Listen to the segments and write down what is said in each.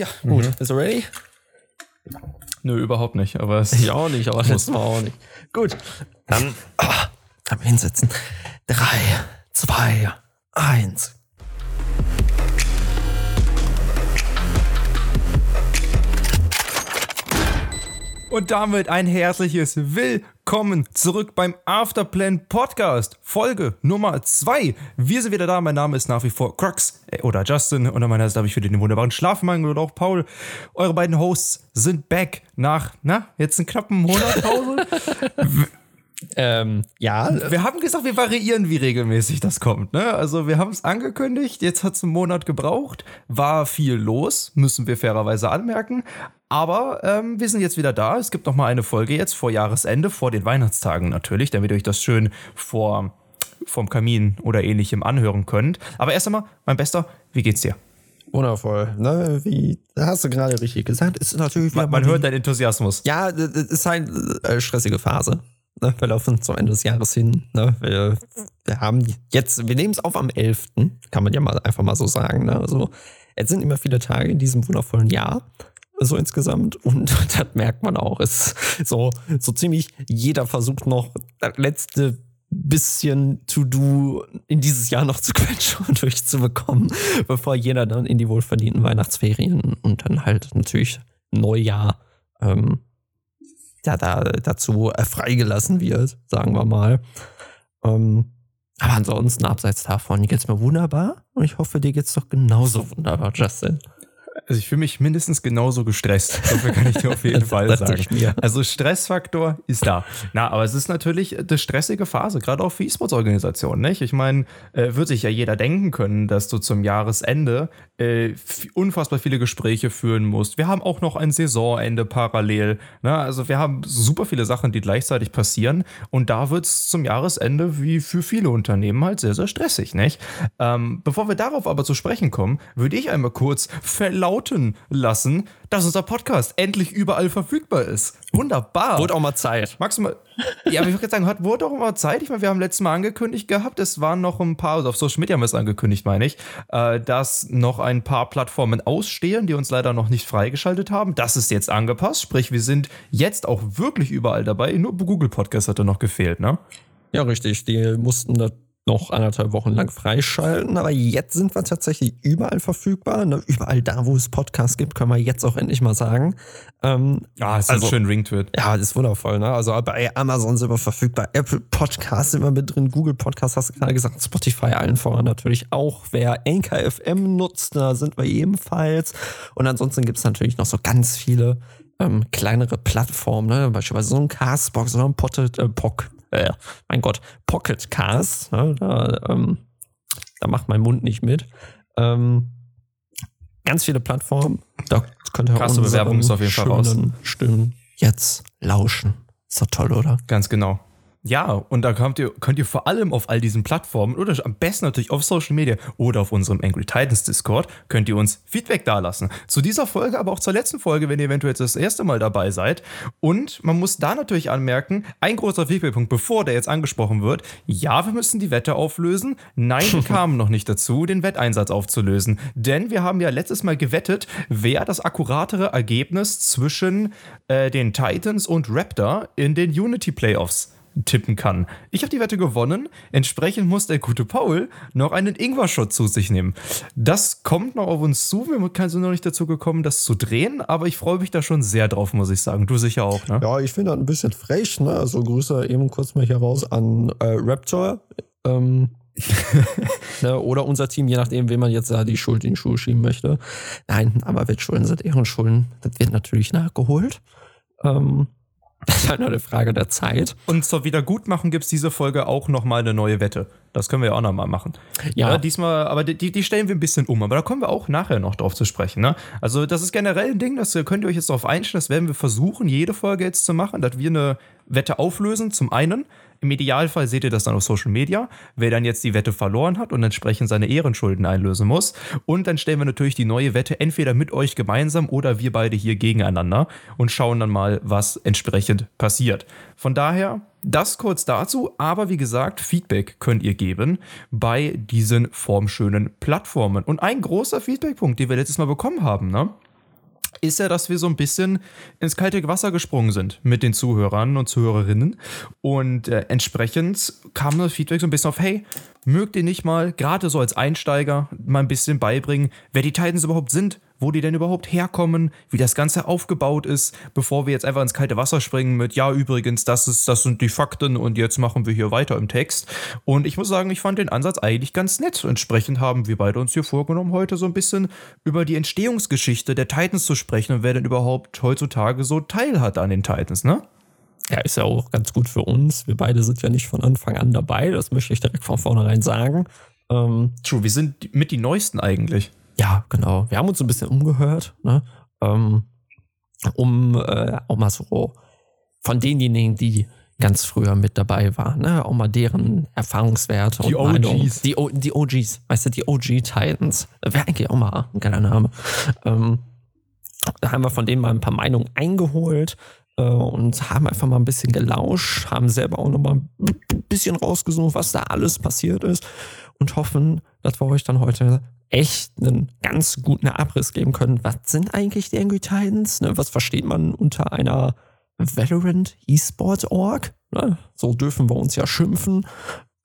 Ja, gut. Mhm. Bist du ready? Nö, überhaupt nicht. Aber ich auch nicht, aber das war auch nicht. Gut. Dann oh, hinsetzen. Drei, zwei, eins. Und damit ein herzliches Willkommen zurück beim Afterplan Podcast, Folge Nummer 2. Wir sind wieder da. Mein Name ist nach wie vor Crux äh, oder Justin. Und an meiner Seite habe ich für den wunderbaren Schlafmangel oder auch Paul. Eure beiden Hosts sind back nach, na, jetzt einen knappen Monat Pause. Ähm, ja. Wir haben gesagt, wir variieren, wie regelmäßig das kommt. Ne? Also wir haben es angekündigt, jetzt hat es einen Monat gebraucht, war viel los, müssen wir fairerweise anmerken. Aber ähm, wir sind jetzt wieder da. Es gibt noch mal eine Folge jetzt vor Jahresende, vor den Weihnachtstagen natürlich, damit ihr euch das schön vor vom Kamin oder ähnlichem anhören könnt. Aber erst einmal, mein Bester, wie geht's dir? Wundervoll. Ne, wie hast du gerade richtig gesagt, ist natürlich Man, man hört deinen Enthusiasmus. Ja, das ist halt eine stressige Phase. Ne? Wir laufen zum Ende des Jahres hin. Ne? Wir, wir haben jetzt, wir nehmen es auf am 11. Kann man ja mal einfach mal so sagen. Ne? Also, jetzt sind immer viele Tage in diesem wundervollen Jahr. So insgesamt. Und das merkt man auch. Es so, so ziemlich jeder versucht noch das letzte bisschen To-Do in dieses Jahr noch zu quetschen und durchzubekommen, bevor jeder dann in die wohlverdienten Weihnachtsferien und dann halt natürlich Neujahr ähm, ja, da, dazu äh, freigelassen wird, sagen wir mal. Ähm, aber ansonsten, abseits davon, geht's mir wunderbar und ich hoffe, dir geht's doch genauso wunderbar, Justin. Also ich fühle mich mindestens genauso gestresst. Dafür kann ich dir auf jeden Fall sagen. Also Stressfaktor ist da. Na, aber es ist natürlich eine stressige Phase, gerade auch für E-Sports-Organisationen. Nicht? Ich meine, äh, wird sich ja jeder denken können, dass du zum Jahresende äh, unfassbar viele Gespräche führen musst. Wir haben auch noch ein Saisonende parallel. Na, also wir haben super viele Sachen, die gleichzeitig passieren. Und da wird es zum Jahresende wie für viele Unternehmen halt sehr, sehr stressig. Nicht? Ähm, bevor wir darauf aber zu sprechen kommen, würde ich einmal kurz verlauten verlauten lassen, dass unser Podcast endlich überall verfügbar ist. Wunderbar. Wurde auch mal Zeit. Magst du mal. Ja, aber ich würde sagen, hat, wurde auch mal Zeit. Ich meine, wir haben letztes Mal angekündigt gehabt, es waren noch ein paar, also auf Social Media haben wir es angekündigt, meine ich, äh, dass noch ein paar Plattformen ausstehen, die uns leider noch nicht freigeschaltet haben. Das ist jetzt angepasst. Sprich, wir sind jetzt auch wirklich überall dabei. Nur Google Podcast hatte noch gefehlt, ne? Ja, richtig. Die mussten da noch anderthalb Wochen lang freischalten. Aber jetzt sind wir tatsächlich überall verfügbar. Ne? Überall da, wo es Podcasts gibt, können wir jetzt auch endlich mal sagen. Ähm, ja, es ist also, schön ringt wird. Ja, das ist wundervoll. Ne? Also bei Amazon sind wir verfügbar, Apple Podcasts sind wir mit drin, Google Podcasts hast du gerade gesagt, Spotify allen voran natürlich auch. Wer Anchor FM nutzt, da sind wir ebenfalls. Und ansonsten gibt es natürlich noch so ganz viele ähm, kleinere Plattformen, ne? beispielsweise so ein Castbox oder ein Potted, äh, Pock, äh, mein Gott, Pocket Cast, ne, da, ähm, da macht mein Mund nicht mit. Ähm, ganz viele Plattformen, da könnt ihr Krasse Bewerbung ist auf jeden Fall raus. Stimmen jetzt lauschen. Ist doch toll, oder? Ganz genau. Ja, und da könnt ihr, könnt ihr vor allem auf all diesen Plattformen oder am besten natürlich auf Social Media oder auf unserem Angry Titans Discord könnt ihr uns Feedback dalassen. Zu dieser Folge, aber auch zur letzten Folge, wenn ihr eventuell jetzt das erste Mal dabei seid. Und man muss da natürlich anmerken, ein großer Feedbackpunkt, bevor der jetzt angesprochen wird, ja, wir müssen die Wette auflösen. Nein, wir kamen noch nicht dazu, den Wetteinsatz aufzulösen. Denn wir haben ja letztes Mal gewettet, wer das akkuratere Ergebnis zwischen äh, den Titans und Raptor in den Unity Playoffs tippen kann. Ich habe die Wette gewonnen. Entsprechend muss der gute Paul noch einen Ingwer-Shot zu sich nehmen. Das kommt noch auf uns zu. Wir sind noch nicht dazu gekommen, das zu drehen, aber ich freue mich da schon sehr drauf, muss ich sagen. Du sicher auch, ne? Ja, ich finde das ein bisschen frech, ne? Also Grüße eben kurz mal hier raus an äh, Raptor. Ähm, ne, oder unser Team, je nachdem, wem man jetzt da die Schuld in die Schuhe schieben möchte. Nein, aber Wettschulden sind Ehrenschulden. Das wird natürlich nachgeholt. Ähm, das ist halt nur eine Frage der Zeit. Und zur Wiedergutmachung gibt es diese Folge auch nochmal eine neue Wette. Das können wir ja auch nochmal machen. Ja. ja. Diesmal, aber die, die stellen wir ein bisschen um. Aber da kommen wir auch nachher noch drauf zu sprechen. Ne? Also, das ist generell ein Ding, das könnt ihr euch jetzt darauf einstellen. Das werden wir versuchen, jede Folge jetzt zu machen, dass wir eine Wette auflösen. Zum einen. Im Idealfall seht ihr das dann auf Social Media, wer dann jetzt die Wette verloren hat und entsprechend seine Ehrenschulden einlösen muss. Und dann stellen wir natürlich die neue Wette entweder mit euch gemeinsam oder wir beide hier gegeneinander und schauen dann mal, was entsprechend passiert. Von daher, das kurz dazu, aber wie gesagt, Feedback könnt ihr geben bei diesen formschönen Plattformen. Und ein großer Feedbackpunkt, den wir letztes Mal bekommen haben, ne? Ist ja, dass wir so ein bisschen ins kalte Wasser gesprungen sind mit den Zuhörern und Zuhörerinnen. Und äh, entsprechend kam das Feedback so ein bisschen auf, hey, mögt ihr nicht mal, gerade so als Einsteiger, mal ein bisschen beibringen, wer die Titans überhaupt sind, wo die denn überhaupt herkommen, wie das Ganze aufgebaut ist, bevor wir jetzt einfach ins kalte Wasser springen mit, ja, übrigens, das ist, das sind die Fakten und jetzt machen wir hier weiter im Text. Und ich muss sagen, ich fand den Ansatz eigentlich ganz nett. Entsprechend haben wir beide uns hier vorgenommen, heute so ein bisschen über die Entstehungsgeschichte der Titans zu sprechen und wer denn überhaupt heutzutage so Teil hat an den Titans, ne? Ja, ist ja auch ganz gut für uns. Wir beide sind ja nicht von Anfang an dabei, das möchte ich direkt von vornherein sagen. Ähm, True, wir sind mit die Neuesten eigentlich. Ja, genau. Wir haben uns ein bisschen umgehört, ne? ähm, um äh, auch mal so von denjenigen, die ganz früher mit dabei waren, ne? auch mal deren Erfahrungswerte die und OGs. Die, die OGs, weißt du, die OG Titans. Wäre eigentlich auch mal ein geiler Name. Ähm, da haben wir von denen mal ein paar Meinungen eingeholt und haben einfach mal ein bisschen gelauscht, haben selber auch noch mal ein bisschen rausgesucht, was da alles passiert ist und hoffen, dass wir euch dann heute echt einen ganz guten Abriss geben können. Was sind eigentlich die Angry Titans? Ne, was versteht man unter einer Valorant E-Sport Org? Ne, so dürfen wir uns ja schimpfen.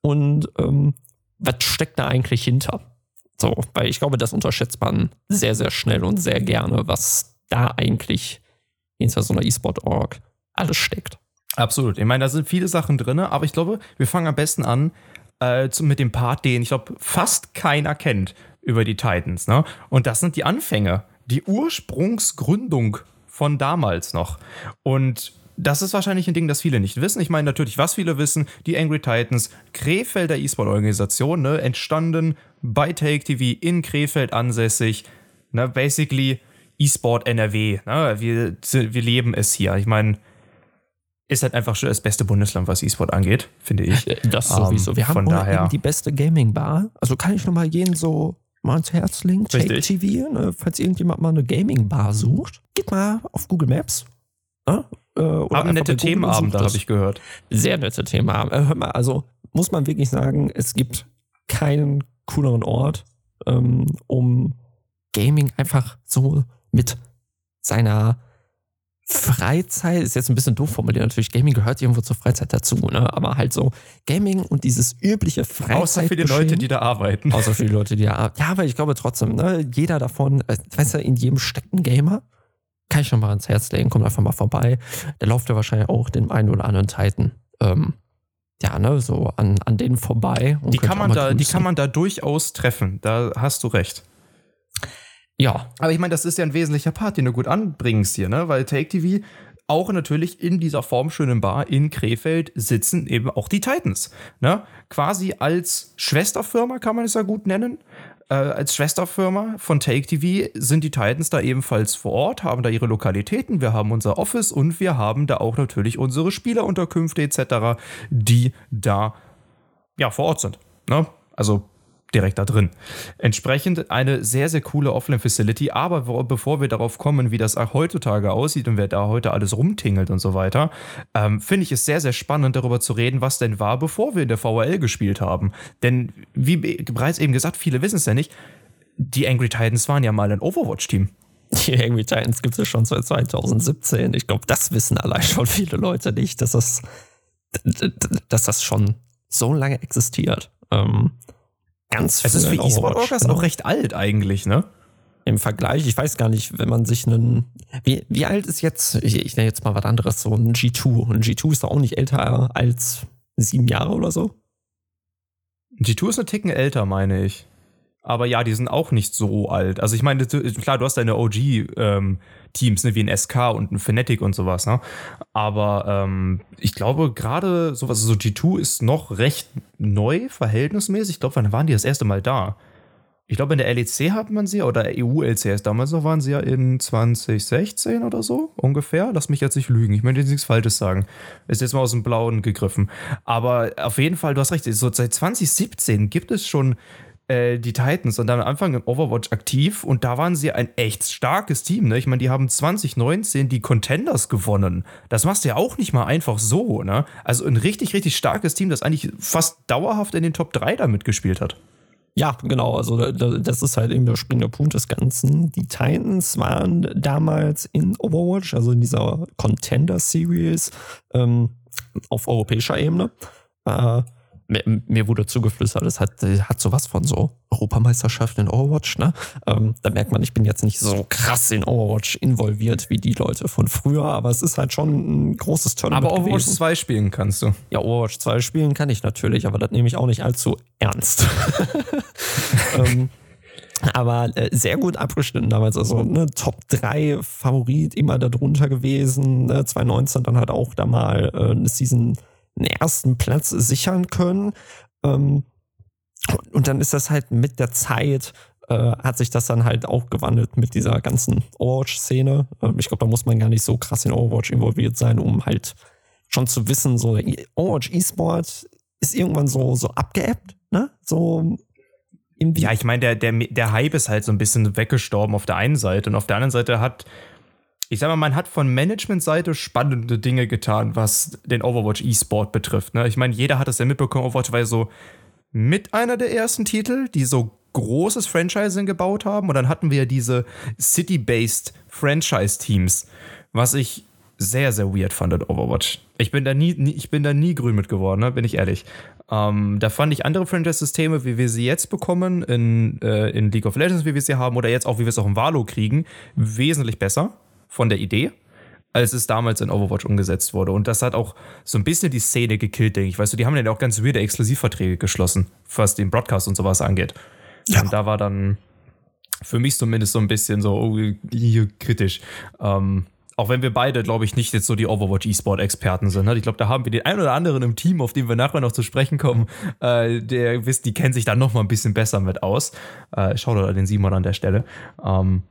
Und ähm, was steckt da eigentlich hinter? So, weil ich glaube, das unterschätzt man sehr, sehr schnell und sehr gerne, was da eigentlich hinter so einer E-Sport Org alles steckt. Absolut. Ich meine, da sind viele Sachen drin, aber ich glaube, wir fangen am besten an äh, mit dem Part, den ich glaube, fast keiner kennt über die Titans. Ne? Und das sind die Anfänge, die Ursprungsgründung von damals noch. Und das ist wahrscheinlich ein Ding, das viele nicht wissen. Ich meine natürlich, was viele wissen, die Angry Titans, Krefelder E-Sport-Organisation, ne, entstanden bei Take TV in Krefeld ansässig. Ne, basically E-Sport NRW. Ne, wir, wir leben es hier. Ich meine, ist halt einfach schon das beste Bundesland, was E-Sport angeht, finde ich. Das sowieso. Wir haben daher die beste Gaming-Bar. Also kann ich nochmal jeden so mal ans Herz legen. TV, ne? falls irgendjemand mal eine Gaming-Bar sucht, geht mal auf Google Maps. Ne? Äh, Haben nette Themenabende, habe ich gehört. Sehr nette Themenabende. Äh, hör mal, also muss man wirklich sagen, es gibt keinen cooleren Ort, ähm, um Gaming einfach so mit seiner Freizeit ist jetzt ein bisschen doof formuliert. Natürlich, Gaming gehört irgendwo zur Freizeit dazu, ne? Aber halt so Gaming und dieses übliche Freizeit. Außer für die Leute, die da arbeiten. Außer für die Leute, die da arbeiten. Ja, aber ich glaube trotzdem, ne? Jeder davon, äh, weißt du, in jedem steckt ein Gamer. Kann ich schon mal ans Herz legen, kommt einfach mal vorbei. Der läuft ja wahrscheinlich auch den einen oder anderen Titan. Ähm, ja, ne, so an, an denen vorbei. die kann man da, die kann man da durchaus treffen. Da hast du recht. Ja. Aber ich meine, das ist ja ein wesentlicher Part, den du gut anbringst hier, ne? Weil Take TV auch natürlich in dieser formschönen Bar in Krefeld sitzen eben auch die Titans. Ne? Quasi als Schwesterfirma kann man es ja gut nennen. Äh, als Schwesterfirma von Take TV sind die Titans da ebenfalls vor Ort, haben da ihre Lokalitäten, wir haben unser Office und wir haben da auch natürlich unsere Spielerunterkünfte etc., die da ja vor Ort sind. Ne? Also direkt da drin. Entsprechend eine sehr, sehr coole Offline-Facility. Aber bevor wir darauf kommen, wie das heutzutage aussieht und wer da heute alles rumtingelt und so weiter, ähm, finde ich es sehr, sehr spannend, darüber zu reden, was denn war, bevor wir in der VRL gespielt haben. Denn, wie bereits eben gesagt, viele wissen es ja nicht, die Angry Titans waren ja mal ein Overwatch-Team. Die Angry Titans gibt es schon seit 2017. Ich glaube, das wissen allein schon viele Leute nicht, dass das, dass das schon so lange existiert. Ähm, ganz Es ist für E-Sport-Orgas auch recht alt eigentlich, ne? Im Vergleich, ich weiß gar nicht, wenn man sich einen. Wie, wie alt ist jetzt, ich, ich nenne jetzt mal was anderes, so ein G2. Ein G2 ist doch auch nicht älter als sieben Jahre oder so. G2 ist eine Ticken älter, meine ich. Aber ja, die sind auch nicht so alt. Also ich meine, klar, du hast deine OG-Teams, ähm, ne, wie ein SK und ein Fnatic und sowas, ne? Aber ähm, ich glaube, gerade sowas, so G2 ist noch recht neu, verhältnismäßig. Ich glaube, wann waren die das erste Mal da? Ich glaube, in der LEC hat man sie, oder EU-LCS damals noch, waren sie ja in 2016 oder so, ungefähr. Lass mich jetzt nicht lügen, ich möchte jetzt nichts Falsches sagen. Ist jetzt mal aus dem Blauen gegriffen. Aber auf jeden Fall, du hast recht, so seit 2017 gibt es schon äh, die Titans und dann am Anfang im Overwatch aktiv und da waren sie ein echt starkes Team. Ne? Ich meine, die haben 2019 die Contenders gewonnen. Das machst du ja auch nicht mal einfach so. Ne? Also ein richtig, richtig starkes Team, das eigentlich fast dauerhaft in den Top 3 da mitgespielt hat. Ja, genau. Also das ist halt eben der springende Punkt des Ganzen. Die Titans waren damals in Overwatch, also in dieser Contender Series ähm, auf europäischer Ebene. Äh, mir, mir, wurde zugeflüstert, es hat, hat sowas von so Europameisterschaft in Overwatch, ne? Ähm, da merkt man, ich bin jetzt nicht so krass in Overwatch involviert wie die Leute von früher, aber es ist halt schon ein großes Tournament. Aber Overwatch gewesen. 2 spielen kannst du. Ja, Overwatch 2 spielen kann ich natürlich, aber das nehme ich auch nicht allzu ernst. ähm, aber äh, sehr gut abgeschnitten damals. Also ne, Top 3 Favorit immer darunter gewesen. Ne, 2019 dann halt auch da mal äh, eine Season einen ersten Platz sichern können. Ähm, und dann ist das halt mit der Zeit, äh, hat sich das dann halt auch gewandelt mit dieser ganzen Overwatch-Szene. Ähm, ich glaube, da muss man gar nicht so krass in Overwatch involviert sein, um halt schon zu wissen, so Overwatch E-Sport ist irgendwann so, so abgeebbt, ne? So ja, ich meine, der, der, der Hype ist halt so ein bisschen weggestorben auf der einen Seite und auf der anderen Seite hat ich sag mal, man hat von Management-Seite spannende Dinge getan, was den Overwatch E-Sport betrifft. Ne? Ich meine, jeder hat es ja mitbekommen, Overwatch war so mit einer der ersten Titel, die so großes Franchising gebaut haben. Und dann hatten wir ja diese City-based Franchise-Teams, was ich sehr, sehr weird fand in Overwatch. Ich bin da nie, nie ich bin da nie grün mit geworden, ne? bin ich ehrlich. Ähm, da fand ich andere Franchise-Systeme, wie wir sie jetzt bekommen, in, äh, in League of Legends, wie wir sie haben, oder jetzt auch, wie wir es auch im Valo kriegen, wesentlich besser von der Idee, als es damals in Overwatch umgesetzt wurde. Und das hat auch so ein bisschen die Szene gekillt, denke ich. Weißt du, die haben ja auch ganz weirde Exklusivverträge geschlossen, was den Broadcast und sowas angeht. Ja. Und da war dann für mich zumindest so ein bisschen so oh, kritisch. Ähm, auch wenn wir beide, glaube ich, nicht jetzt so die Overwatch E-Sport-Experten sind. Ne? Ich glaube, da haben wir den einen oder anderen im Team, auf den wir nachher noch zu sprechen kommen, äh, der wisst, die kennen sich da noch mal ein bisschen besser mit aus. Äh, Schaut an den Simon an der Stelle. Ähm,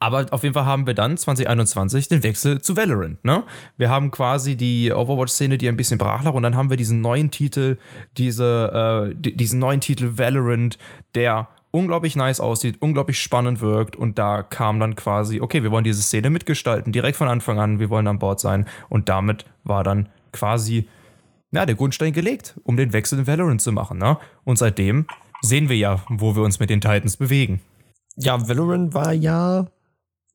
aber auf jeden Fall haben wir dann 2021 den Wechsel zu Valorant. Ne? Wir haben quasi die Overwatch-Szene, die ein bisschen brach lag, und dann haben wir diesen neuen Titel, diese, äh, diesen neuen Titel Valorant, der unglaublich nice aussieht, unglaublich spannend wirkt. Und da kam dann quasi, okay, wir wollen diese Szene mitgestalten, direkt von Anfang an, wir wollen an Bord sein. Und damit war dann quasi ja, der Grundstein gelegt, um den Wechsel in Valorant zu machen. Ne? Und seitdem sehen wir ja, wo wir uns mit den Titans bewegen. Ja, Valorant war ja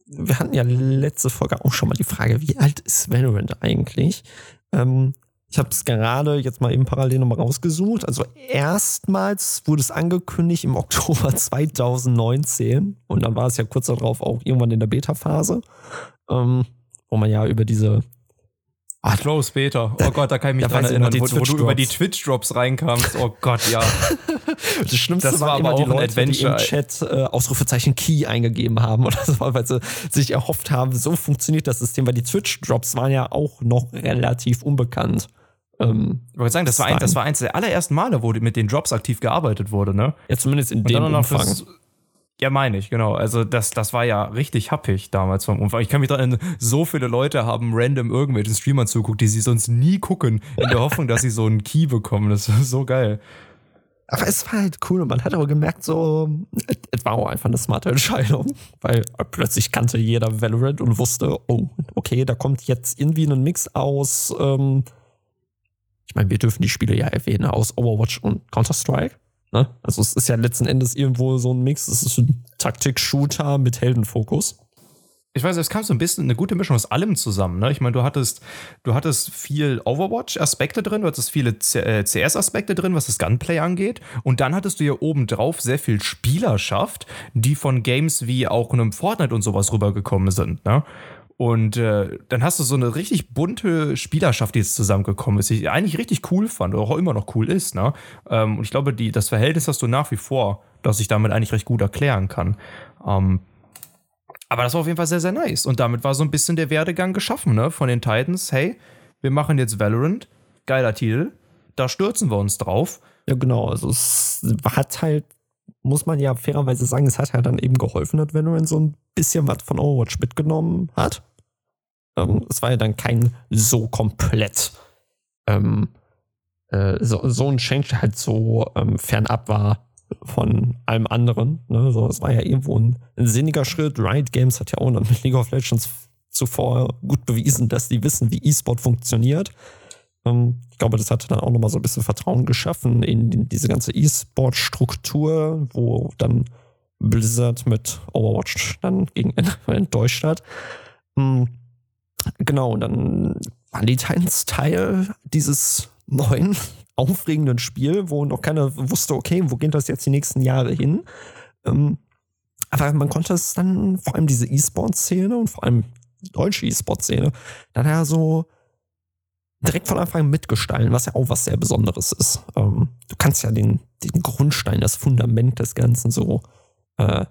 wir hatten ja letzte Folge auch schon mal die Frage, wie alt ist Valorant eigentlich? Ähm, ich habe es gerade jetzt mal eben parallel nochmal rausgesucht. Also erstmals wurde es angekündigt im Oktober 2019 und dann war es ja kurz darauf auch irgendwann in der Beta-Phase, ähm, wo man ja über diese Ah, Close Beta. Oh Gott, da kann ich mich dran erinnern, wo, wo, du über die Twitch-Drops reinkamst. Oh Gott, ja. das Schlimmste das war, war immer die Leute, die im Chat äh, Ausrufezeichen Key eingegeben haben oder so, weil sie sich erhofft haben, so funktioniert das System, weil die Twitch-Drops waren ja auch noch relativ unbekannt. Ähm, ich wollte sagen, das war, ein, das war eins der allerersten Male, wo mit den Drops aktiv gearbeitet wurde, ne? Ja, zumindest in dem Umfang. Fürs, ja, meine ich, genau. Also das, das war ja richtig happig damals vom Umfang. Ich kann mich daran so viele Leute haben random irgendwelchen Streamern zuguckt, die sie sonst nie gucken, in der Hoffnung, dass sie so einen Key bekommen. Das ist so geil. Aber es war halt cool und man hat auch gemerkt, so, es war auch einfach eine smarte Entscheidung, weil plötzlich kannte jeder Valorant und wusste, oh, okay, da kommt jetzt irgendwie ein Mix aus, ähm, ich meine, wir dürfen die Spiele ja erwähnen, aus Overwatch und Counter-Strike. Ne? Also es ist ja letzten Endes irgendwo so ein Mix. Es ist ein Taktik-Shooter mit Heldenfokus. Ich weiß, es kam so ein bisschen eine gute Mischung aus allem zusammen. Ne? Ich meine, du hattest, du hattest viel Overwatch-Aspekte drin, du hattest viele CS-Aspekte äh, drin, was das Gunplay angeht. Und dann hattest du ja obendrauf sehr viel Spielerschaft, die von Games wie auch einem Fortnite und sowas rübergekommen sind. Ne? Und äh, dann hast du so eine richtig bunte Spielerschaft, die jetzt zusammengekommen ist, die ich eigentlich richtig cool fand oder auch immer noch cool ist. Ne? Ähm, und ich glaube, die, das Verhältnis hast du nach wie vor, das ich damit eigentlich recht gut erklären kann. Ähm, aber das war auf jeden Fall sehr, sehr nice. Und damit war so ein bisschen der Werdegang geschaffen ne? von den Titans. Hey, wir machen jetzt Valorant, geiler Titel, da stürzen wir uns drauf. Ja, genau. Also es hat halt, muss man ja fairerweise sagen, es hat halt dann eben geholfen, dass Valorant so ein bisschen was von Overwatch mitgenommen hat. Ähm, es war ja dann kein so komplett ähm, äh, so, so ein Change, der halt so ähm, fernab war von allem anderen. Ne? So, es war ja irgendwo ein, ein, sinniger Schritt. Riot Games hat ja auch mit League of Legends zuvor gut bewiesen, dass die wissen, wie E-Sport funktioniert. Ähm, ich glaube, das hat dann auch nochmal so ein bisschen Vertrauen geschaffen in diese ganze E-Sport-Struktur, wo dann Blizzard mit Overwatch dann gegen Ende enttäuscht hat. Ähm, genau, und dann waren die Titans Teil dieses neuen, aufregenden Spiel, wo noch keiner wusste, okay, wo geht das jetzt die nächsten Jahre hin? Ähm, aber man konnte es dann, vor allem diese E-Sport-Szene und vor allem deutsche E-Sport-Szene, dann ja so direkt von Anfang an mitgestalten, was ja auch was sehr Besonderes ist. Ähm, du kannst ja den, den Grundstein, das Fundament des Ganzen so äh,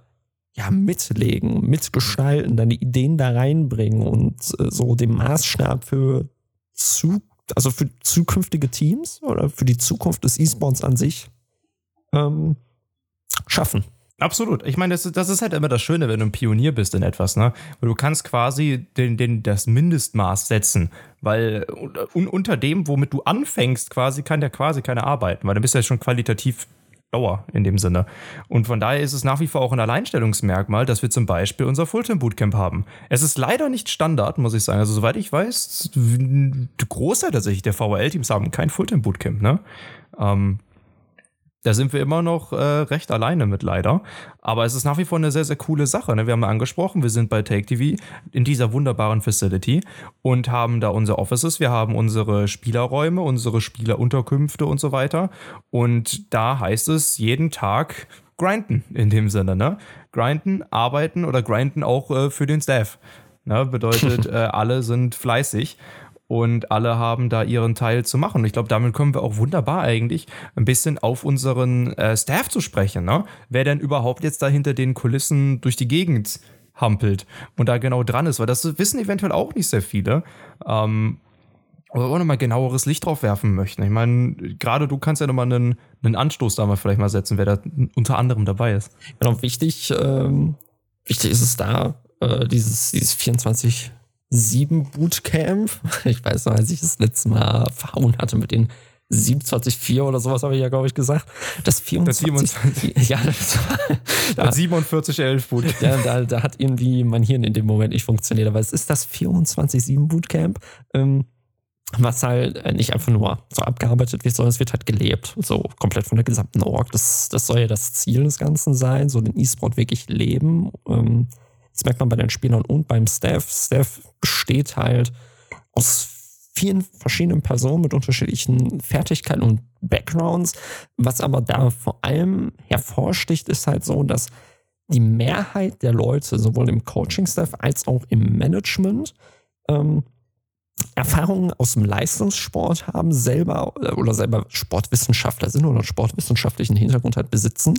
ja, mitlegen, mitgestalten, deine Ideen da reinbringen und äh, so den Maßstab für zu, also für zukünftige Teams oder für die Zukunft des E-Sports an sich ähm, schaffen. Absolut. Ich meine, das, das, ist halt immer das Schöne, wenn du ein Pionier bist in etwas, ne? Weil du kannst quasi den, den, das Mindestmaß setzen, weil un, unter dem, womit du anfängst, quasi kann der quasi keine arbeiten, weil dann bist du ja schon qualitativ lower in dem Sinne. Und von daher ist es nach wie vor auch ein Alleinstellungsmerkmal, dass wir zum Beispiel unser Fulltime-Bootcamp haben. Es ist leider nicht Standard, muss ich sagen. Also soweit ich weiß, Großteil tatsächlich der VRL-Teams haben kein Fulltime-Bootcamp, ne? Ähm, da sind wir immer noch äh, recht alleine mit leider. Aber es ist nach wie vor eine sehr, sehr coole Sache. Ne? Wir haben angesprochen, wir sind bei Take TV in dieser wunderbaren Facility und haben da unsere Offices, wir haben unsere Spielerräume, unsere Spielerunterkünfte und so weiter. Und da heißt es jeden Tag grinden in dem Sinne. Ne? Grinden, arbeiten oder grinden auch äh, für den Staff. Ne? Bedeutet, äh, alle sind fleißig und alle haben da ihren Teil zu machen. Und ich glaube, damit kommen wir auch wunderbar eigentlich ein bisschen auf unseren äh, Staff zu sprechen. Ne? Wer denn überhaupt jetzt da hinter den Kulissen durch die Gegend hampelt und da genau dran ist, weil das wissen eventuell auch nicht sehr viele. Ähm, oder auch nochmal genaueres Licht drauf werfen möchten. Ich meine, gerade du kannst ja nochmal einen, einen Anstoß da mal vielleicht mal setzen, wer da unter anderem dabei ist. Genau, wichtig, ähm, wichtig ist es da, äh, dieses, dieses 24 7 Bootcamp. Ich weiß noch, als ich das letzte Mal verhauen hatte mit den 27,4 oder sowas habe ich ja, glaube ich, gesagt. Das 24. Das 27, ja, das war, da, 47, 11 Bootcamp. Ja, da, da hat irgendwie mein Hirn in dem Moment nicht funktioniert. Aber es ist das 24-7 Bootcamp, ähm, was halt äh, nicht einfach nur so abgearbeitet wird, sondern es wird halt gelebt. So komplett von der gesamten Org. Das, das soll ja das Ziel des Ganzen sein, so den E-Sport wirklich leben. Ähm, das merkt man bei den Spielern und beim Staff. Staff besteht halt aus vielen verschiedenen Personen mit unterschiedlichen Fertigkeiten und Backgrounds. Was aber da vor allem hervorsticht, ist halt so, dass die Mehrheit der Leute, sowohl im Coaching-Staff als auch im Management, ähm, Erfahrungen aus dem Leistungssport haben, selber äh, oder selber Sportwissenschaftler sind oder einen sportwissenschaftlichen Hintergrund halt besitzen,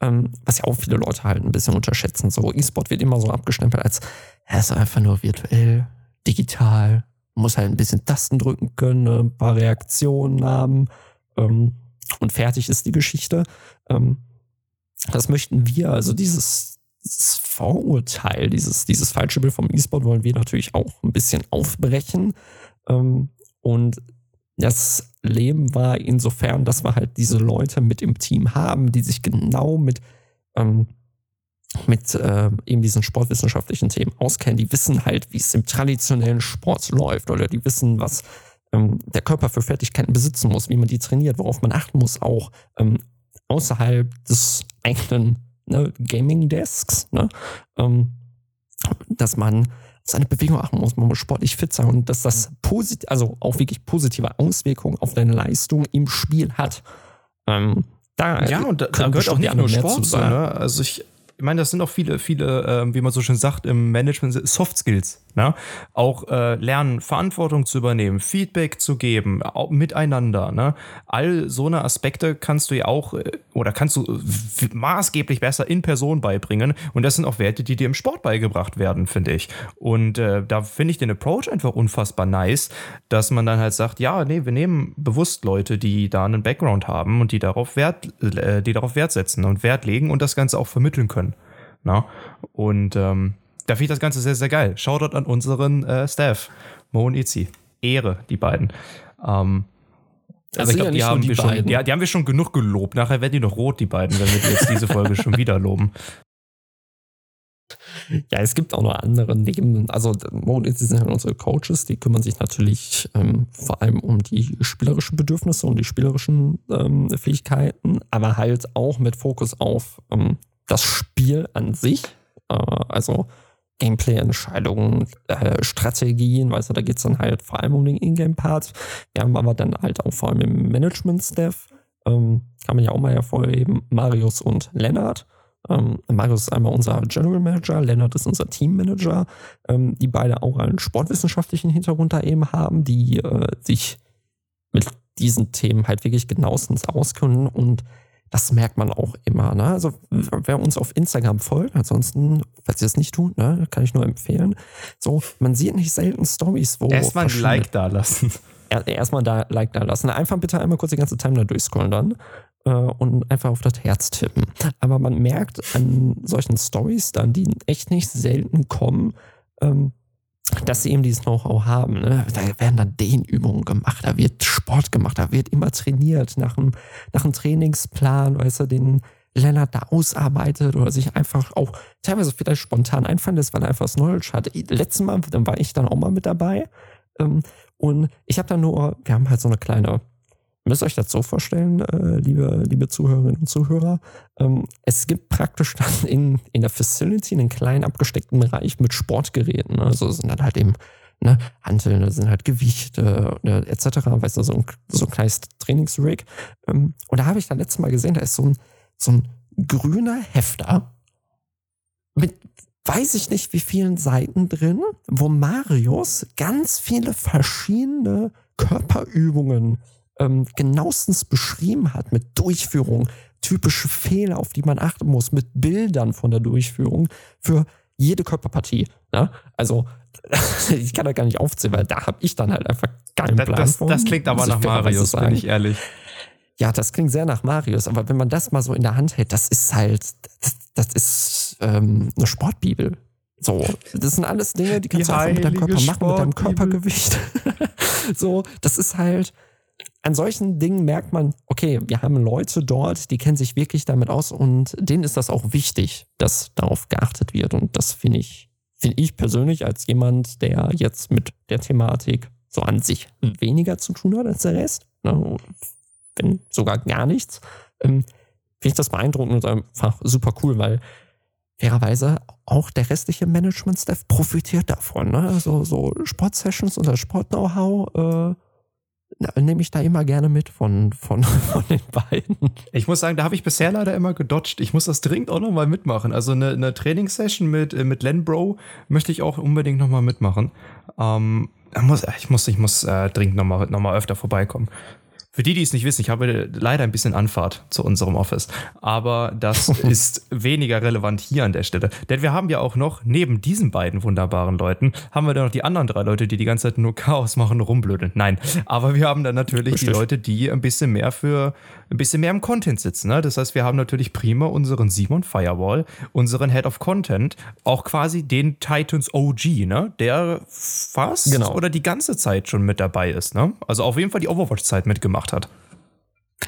ähm, was ja auch viele Leute halt ein bisschen unterschätzen. So, E-Sport wird immer so abgestempelt als, er ist einfach nur virtuell, digital, muss halt ein bisschen Tasten drücken können, ne, ein paar Reaktionen haben ähm, und fertig ist die Geschichte. Ähm, das möchten wir, also dieses, dieses Vorurteil, dieses, dieses falsche Bild vom E-Sport wollen wir natürlich auch ein bisschen aufbrechen. Ähm, und das Leben war insofern, dass wir halt diese Leute mit im Team haben, die sich genau mit, ähm, mit äh, eben diesen sportwissenschaftlichen Themen auskennen. Die wissen halt, wie es im traditionellen Sport läuft oder die wissen, was ähm, der Körper für Fertigkeiten besitzen muss, wie man die trainiert, worauf man achten muss, auch ähm, außerhalb des eigenen ne, Gaming-Desks, ne, ähm, dass man seine Bewegung achten muss, man muss sportlich fit sein und dass das posit also auch wirklich positive Auswirkungen auf deine Leistung im Spiel hat. Ähm, da ja, und da, da gehört auch nicht nur Sport zu, ne? Also ich, ich meine, das sind auch viele, viele, äh, wie man so schön sagt, im Management Soft Skills. Ne? Auch äh, lernen, Verantwortung zu übernehmen, Feedback zu geben, auch miteinander. Ne? All so eine Aspekte kannst du ja auch äh, oder kannst du maßgeblich besser in Person beibringen. Und das sind auch Werte, die dir im Sport beigebracht werden, finde ich. Und äh, da finde ich den Approach einfach unfassbar nice, dass man dann halt sagt, ja, nee, wir nehmen bewusst Leute, die da einen Background haben und die darauf Wert, äh, die darauf Wert setzen und Wert legen und das Ganze auch vermitteln können. Na? Und ähm, da finde ich das Ganze sehr, sehr geil. Shoutout an unseren äh, Staff, Mo und Itzi. Ehre, die beiden. Ähm, also ich glaube, ja die, haben die, wir schon, die, die, haben wir schon genug gelobt. Nachher werden die noch rot, die beiden, wenn wir jetzt diese Folge schon wieder loben. Ja, es gibt auch noch andere neben, also Mode sind halt unsere Coaches, die kümmern sich natürlich ähm, vor allem um die spielerischen Bedürfnisse und die spielerischen ähm, Fähigkeiten, aber halt auch mit Fokus auf ähm, das Spiel an sich. Äh, also Gameplay-Entscheidungen, äh, Strategien, weißt du, da geht es dann halt vor allem um den Ingame-Part. Wir haben aber dann halt auch vor allem im Management-Staff, ähm, kann man ja auch mal hervorheben, Marius und Lennart. Ähm, Marius ist einmal unser General Manager, Lennart ist unser Team Manager, ähm, die beide auch einen sportwissenschaftlichen Hintergrund da eben haben, die äh, sich mit diesen Themen halt wirklich genauestens auskennen und das merkt man auch immer. Ne? Also wer uns auf Instagram folgt, ansonsten, falls ihr es nicht tut, ne, kann ich nur empfehlen. So, man sieht nicht selten Stories, wo erstmal ein Like da lassen. Erstmal da Like da lassen. Einfach bitte einmal kurz die ganze Timeline durchscrollen dann äh, und einfach auf das Herz tippen. Aber man merkt an solchen Stories dann, die echt nicht selten kommen, ähm, dass sie eben dieses Know-how haben. Ne? Da werden dann Dehnübungen gemacht, da wird Sport gemacht, da wird immer trainiert nach einem, nach einem Trainingsplan, weißt du, den Lennart da ausarbeitet oder sich einfach auch teilweise vielleicht spontan einfallen lässt, weil er einfach das Knowledge hat. Letztes Mal, dann war ich dann auch mal mit dabei. Ähm, und ich habe dann nur, wir haben halt so eine kleine müsst euch das so vorstellen, äh, liebe, liebe Zuhörerinnen und Zuhörer. Ähm, es gibt praktisch dann in, in der Facility einen kleinen abgesteckten Bereich mit Sportgeräten. Also sind dann halt eben ne, Hanteln, das sind halt Gewichte ne, etc. Weißt du, so ein, so ein kleines Trainingsrig. Ähm, und da habe ich dann letztes Mal gesehen, da ist so ein, so ein grüner Hefter mit weiß ich nicht wie vielen Seiten drin, wo Marius ganz viele verschiedene Körperübungen ähm, genauestens beschrieben hat mit Durchführung, typische Fehler, auf die man achten muss, mit Bildern von der Durchführung für jede Körperpartie. Ne? Also ich kann da gar nicht aufzählen, weil da habe ich dann halt einfach keinen Plan das, von. Das klingt aber nach Marius, bin ich ehrlich. Ja, das klingt sehr nach Marius, aber wenn man das mal so in der Hand hält, das ist halt, das, das ist ähm, eine Sportbibel. So, das sind alles Dinge, die kannst die du einfach mit deinem Körper machen, mit deinem Körpergewicht. so, das ist halt, an solchen Dingen merkt man, okay, wir haben Leute dort, die kennen sich wirklich damit aus und denen ist das auch wichtig, dass darauf geachtet wird. Und das finde ich, finde ich persönlich als jemand, der jetzt mit der Thematik so an sich weniger zu tun hat als der Rest, ne, wenn sogar gar nichts, ähm, finde ich das beeindruckend und einfach super cool, weil fairerweise auch der restliche Management-Staff profitiert davon. Ne? Also so Sportsessions und das Sport-Know-how äh, nehme ich da immer gerne mit von, von, von den beiden. Ich muss sagen, da habe ich bisher leider immer gedodged. Ich muss das dringend auch nochmal mitmachen. Also eine, eine Trainingssession mit, äh, mit Len Bro möchte ich auch unbedingt nochmal mitmachen. Ähm, ich muss, ich muss, ich muss äh, dringend nochmal noch mal öfter vorbeikommen. Für die, die es nicht wissen, ich habe leider ein bisschen Anfahrt zu unserem Office. Aber das ist weniger relevant hier an der Stelle. Denn wir haben ja auch noch, neben diesen beiden wunderbaren Leuten, haben wir dann noch die anderen drei Leute, die die ganze Zeit nur Chaos machen rumblödeln. Nein, aber wir haben dann natürlich Richtig. die Leute, die ein bisschen mehr für, ein bisschen mehr im Content sitzen. Ne? Das heißt, wir haben natürlich prima unseren Simon Firewall, unseren Head of Content, auch quasi den Titans OG, ne? der fast genau. oder die ganze Zeit schon mit dabei ist. Ne? Also auf jeden Fall die Overwatch-Zeit mitgemacht gemacht hat.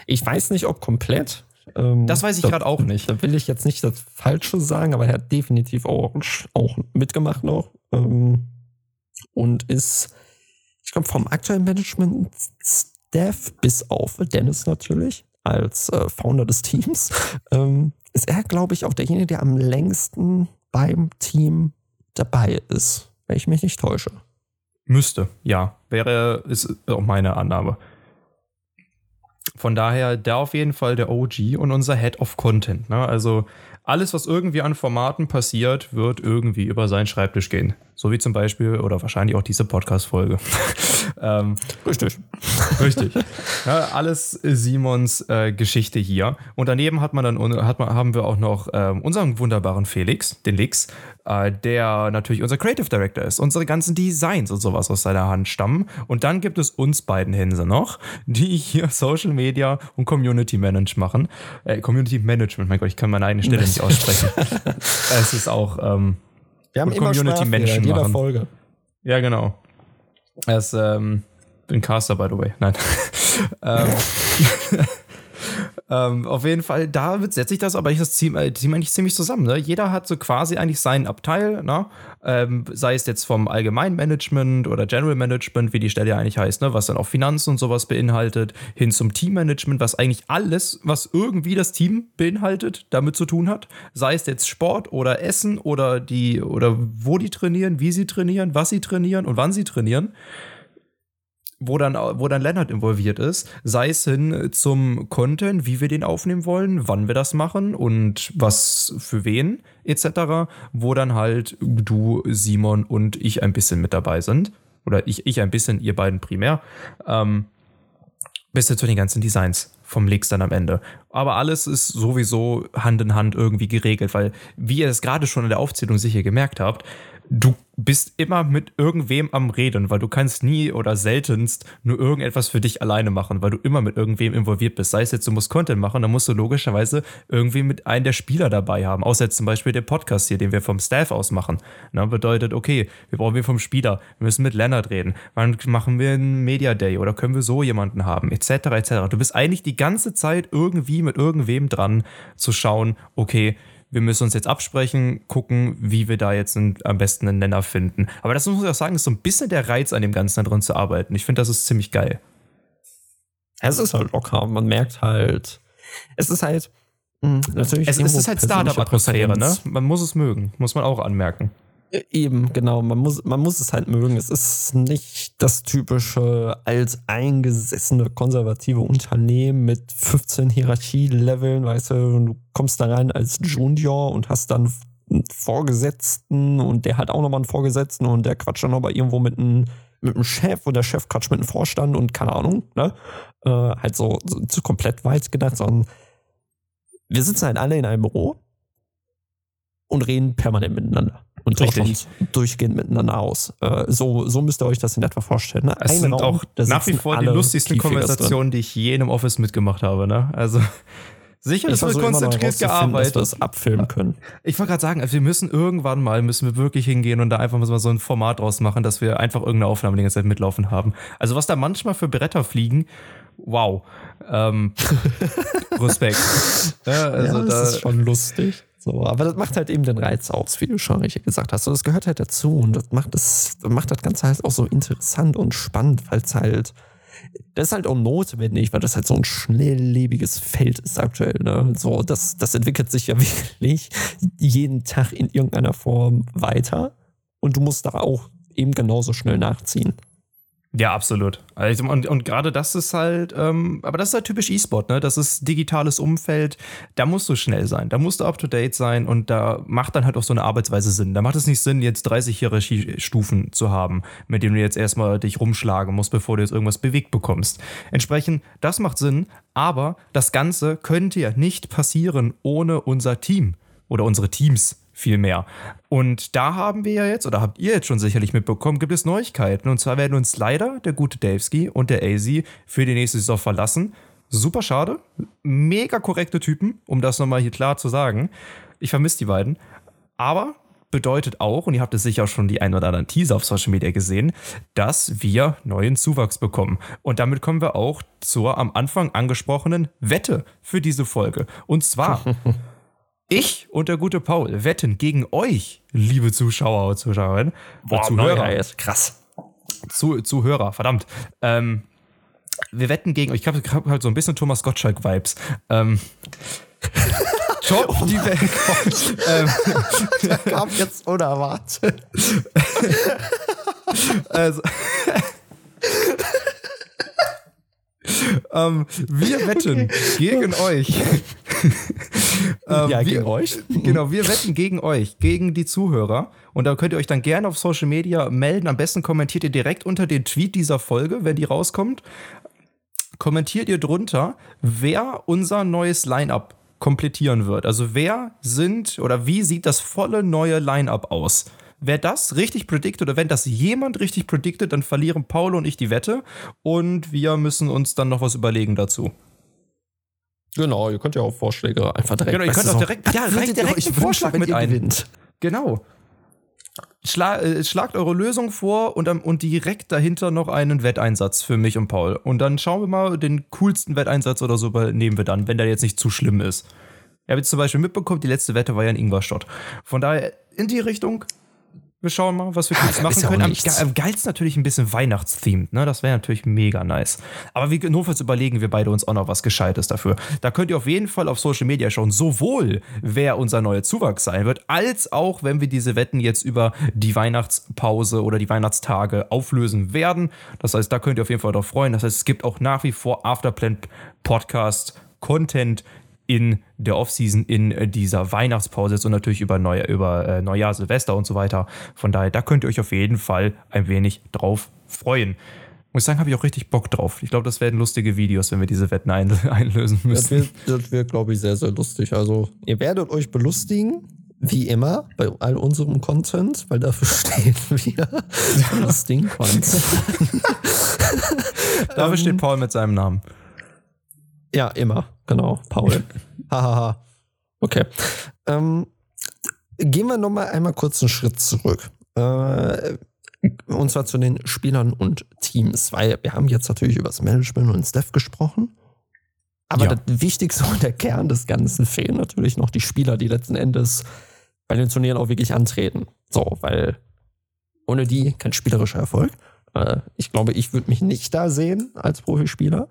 Ich weiß nicht, ob komplett. Ähm, das weiß ich gerade auch nicht. Da will ich jetzt nicht das Falsche sagen, aber er hat definitiv auch, auch mitgemacht noch. Ähm, und ist, ich glaube, vom aktuellen Management-Staff bis auf Dennis natürlich als äh, Founder des Teams, ähm, ist er, glaube ich, auch derjenige, der am längsten beim Team dabei ist, wenn ich mich nicht täusche. Müsste, ja. Wäre, ist auch meine Annahme. Von daher der auf jeden Fall der OG und unser Head of Content. Ne? Also alles, was irgendwie an Formaten passiert, wird irgendwie über seinen Schreibtisch gehen. So wie zum Beispiel oder wahrscheinlich auch diese Podcast-Folge. ähm, richtig. Richtig. Ja, alles Simons äh, Geschichte hier. Und daneben hat man dann hat man, haben wir auch noch ähm, unseren wunderbaren Felix, den Lix, äh, der natürlich unser Creative Director ist. Unsere ganzen Designs und sowas aus seiner Hand stammen. Und dann gibt es uns beiden Hänse noch, die hier Social Media und Community Management machen. Äh, Community Management, mein Gott, ich kann meine eigene Stelle nicht aussprechen. es ist auch ähm, wir haben immer Community Menschen in jeder machen. Folge. Ja, genau. Er ist ähm, ein Caster, by the way. Nein. ähm, Ähm, auf jeden Fall, da setzt sich das aber ich das Team, äh, Team eigentlich ziemlich zusammen. Ne? Jeder hat so quasi eigentlich seinen Abteil, ne? ähm, sei es jetzt vom Allgemeinmanagement oder General Management, wie die Stelle eigentlich heißt, ne? was dann auch Finanzen und sowas beinhaltet, hin zum Teammanagement, was eigentlich alles, was irgendwie das Team beinhaltet, damit zu tun hat. Sei es jetzt Sport oder Essen oder die oder wo die trainieren, wie sie trainieren, was sie trainieren und wann sie trainieren wo dann, wo dann Leonard involviert ist, sei es hin zum Content, wie wir den aufnehmen wollen, wann wir das machen und was für wen, etc., wo dann halt du, Simon und ich ein bisschen mit dabei sind. Oder ich, ich ein bisschen, ihr beiden primär. Ähm, bis zu den ganzen Designs vom Leaks dann am Ende. Aber alles ist sowieso Hand in Hand irgendwie geregelt, weil, wie ihr es gerade schon in der Aufzählung sicher gemerkt habt, du bist immer mit irgendwem am Reden, weil du kannst nie oder seltenst nur irgendetwas für dich alleine machen, weil du immer mit irgendwem involviert bist. Sei es jetzt, du musst Content machen, dann musst du logischerweise irgendwie mit einem der Spieler dabei haben. Außer jetzt zum Beispiel der Podcast hier, den wir vom Staff aus machen. Na, bedeutet, okay, wir brauchen wir vom Spieler, wir müssen mit Leonard reden. Wann machen wir einen Media Day oder können wir so jemanden haben, etc. etc. Du bist eigentlich die ganze Zeit irgendwie mit irgendwem dran zu schauen, okay, wir müssen uns jetzt absprechen, gucken, wie wir da jetzt einen, am besten einen Nenner finden. Aber das muss ich auch sagen, ist so ein bisschen der Reiz an dem Ganzen daran zu arbeiten. Ich finde, das ist ziemlich geil. Es ist halt locker. Man merkt halt, es ist halt hm, natürlich. Es, es ist halt Startup-Atmosphäre, ne? Man muss es mögen, muss man auch anmerken. Eben, genau. Man muss, man muss es halt mögen. Es ist nicht das typische alteingesessene konservative Unternehmen mit 15 Hierarchieleveln, weißt du, du kommst da rein als Junior und hast dann einen Vorgesetzten und der hat auch nochmal einen Vorgesetzten und der quatscht dann nochmal irgendwo mit einem mit einem Chef und der Chef quatscht mit einem Vorstand und keine Ahnung, ne? Äh, halt so, so zu komplett weit gedacht, sondern wir sitzen halt alle in einem Büro und reden permanent miteinander und Richtig. durchgehend miteinander aus. Äh, so, so müsst ihr euch das in etwa vorstellen. Ne? Es Ein sind Raum, auch nach wie vor die lustigsten Konversationen, die ich je in einem Office mitgemacht habe. Ne? Also sicher, es wird konzentriert gearbeitet. Dass wir das abfilmen können. Ich wollte gerade sagen, also wir müssen irgendwann mal, müssen wir wirklich hingehen und da einfach mal so ein Format draus machen, dass wir einfach irgendeine Aufnahme die ganze Zeit mitlaufen haben. Also was da manchmal für Bretter fliegen, wow. Ähm, Respekt. Ja, also ja, das da, ist schon lustig. So, aber das macht halt eben den Reiz aus, wie du schon richtig gesagt hast. Und das gehört halt dazu und das macht das, macht das Ganze halt auch so interessant und spannend, weil es halt, das ist halt auch notwendig, weil das halt so ein schnelllebiges Feld ist aktuell. Ne? So, das, das entwickelt sich ja wirklich jeden Tag in irgendeiner Form weiter und du musst da auch eben genauso schnell nachziehen. Ja, absolut. Also, und, und gerade das ist halt, ähm, aber das ist halt typisch E-Sport, ne? Das ist digitales Umfeld, da musst du schnell sein, da musst du up to date sein und da macht dann halt auch so eine Arbeitsweise Sinn. Da macht es nicht Sinn, jetzt 30 Hierarchiestufen zu haben, mit denen du jetzt erstmal dich rumschlagen musst, bevor du jetzt irgendwas bewegt bekommst. Entsprechend, das macht Sinn, aber das Ganze könnte ja nicht passieren ohne unser Team oder unsere Teams viel mehr. Und da haben wir ja jetzt, oder habt ihr jetzt schon sicherlich mitbekommen, gibt es Neuigkeiten. Und zwar werden uns leider der gute Davesky und der AZ für die nächste Saison verlassen. Super schade. Mega korrekte Typen, um das nochmal hier klar zu sagen. Ich vermisse die beiden. Aber bedeutet auch, und ihr habt es sicher schon die ein oder anderen Teaser auf Social Media gesehen, dass wir neuen Zuwachs bekommen. Und damit kommen wir auch zur am Anfang angesprochenen Wette für diese Folge. Und zwar Ich und der gute Paul wetten gegen euch, liebe Zuschauer und Zuschauerinnen. Boah, Zuhörer. Ist krass. Zu, Zuhörer, verdammt. Ähm, wir wetten gegen euch. Ich habe hab halt so ein bisschen Thomas Gottschalk-Vibes. Ähm, Top oh die Welt. ähm, Der kam jetzt unerwartet. also. ähm, wir wetten gegen euch. ähm, ja, gegen wir, euch. Genau, wir wetten gegen euch, gegen die Zuhörer. Und da könnt ihr euch dann gerne auf Social Media melden. Am besten kommentiert ihr direkt unter den Tweet dieser Folge, wenn die rauskommt. Kommentiert ihr drunter, wer unser neues Line-Up komplettieren wird. Also wer sind oder wie sieht das volle neue Line-Up aus? Wer das richtig prediktet oder wenn das jemand richtig prediktet, dann verlieren Paul und ich die Wette und wir müssen uns dann noch was überlegen dazu. Genau, ihr könnt ja auch Vorschläge einfach direkt. Genau, ihr könnt auch direkt, ja, direkt, direkt einen Vorschlag mit ein. Genau. schla äh, schlagt eure Lösung vor und, und direkt dahinter noch einen Wetteinsatz für mich und Paul. Und dann schauen wir mal, den coolsten Wetteinsatz oder so nehmen wir dann, wenn der jetzt nicht zu schlimm ist. Ich habe jetzt zum Beispiel mitbekommen, die letzte Wette war ja in Ingolstadt. Von daher in die Richtung wir schauen mal, was wir Ah, Cooles da machen ja können. Am, am geilsten natürlich ein bisschen Weihnachtsthemed, ne? Das wäre natürlich mega nice. Aber wir, notfalls überlegen wir beide uns auch noch was Gescheites dafür. Da könnt ihr auf jeden Fall auf Social Media schauen, sowohl wer unser neuer Zuwachs sein wird, als auch, wenn wir diese Wetten jetzt über die Weihnachtspause oder die Weihnachtstage auflösen werden. Das heißt, da könnt ihr auf jeden Fall darauf freuen. Das heißt, es gibt auch nach wie vor Afterplan Podcast Content in der Offseason, in äh, dieser Weihnachtspause jetzt und natürlich über, Neujahr, über äh, Neujahr, Silvester und so weiter. Von daher, da könnt ihr euch auf jeden Fall ein wenig drauf freuen. Muss ich sagen, habe ich auch richtig Bock drauf. Ich glaube, das werden lustige Videos, wenn wir diese Wetten ein einlösen Das müssen. wird, das wird glaube ich, sehr, sehr lustig. Also, ihr werdet euch belustigen, wie immer, bei all unserem Content, weil dafür stehen wir. Lustig, Quanz. Dafür steht Paul mit seinem Namen. Ja, immer, genau, Paul. Hahaha. okay. Ähm, gehen wir nochmal einmal kurz einen Schritt zurück. Äh, und zwar zu den Spielern und Teams, weil wir haben jetzt natürlich über das Management und Staff gesprochen. Aber Ja. das Wichtigste und der Kern des Ganzen fehlen natürlich noch die Spieler, die letzten Endes bei den Turnieren auch wirklich antreten. So, weil ohne die kein spielerischer Erfolg. Äh, ich glaube, ich würde mich nicht da sehen als Profispieler.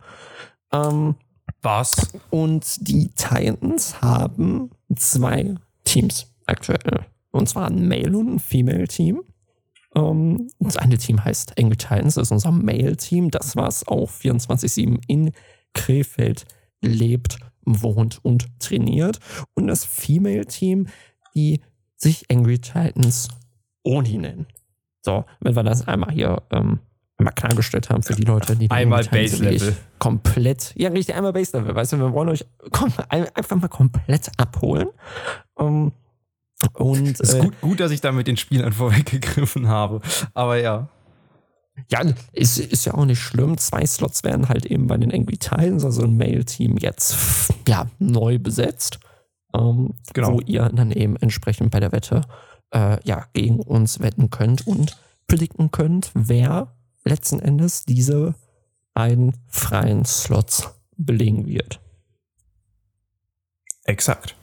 Ähm, Was? und die Titans haben zwei Teams aktuell. Und zwar ein Male- und ein Female-Team. Ähm, das eine Team heißt Engel Titans, das ist unser Male-Team. Das, was auch 24-7 in Krefeld lebt, wohnt und trainiert. Und das Female-Team, die sich Angry Titans Oni nennen. So, wenn wir das einmal hier ähm, einmal klargestellt haben für die Leute, die Einmal Base-Level. wirklich komplett, ja richtig, einmal Base Level, weißt du, wir wollen euch einfach mal komplett abholen. Ähm, und Ist äh, gut, gut, dass ich da mit den Spielern vorweggegriffen habe. Aber ja. Ja, ist, ist ja auch nicht schlimm. Zwei Slots werden halt eben bei den Angry Titans, also ein Mail-Team, jetzt ja, neu besetzt. Ähm, Genau. Wo ihr dann eben entsprechend bei der Wette äh, ja, gegen uns wetten könnt und predikten könnt, wer letzten Endes diese beiden freien Slots belegen wird. Exakt.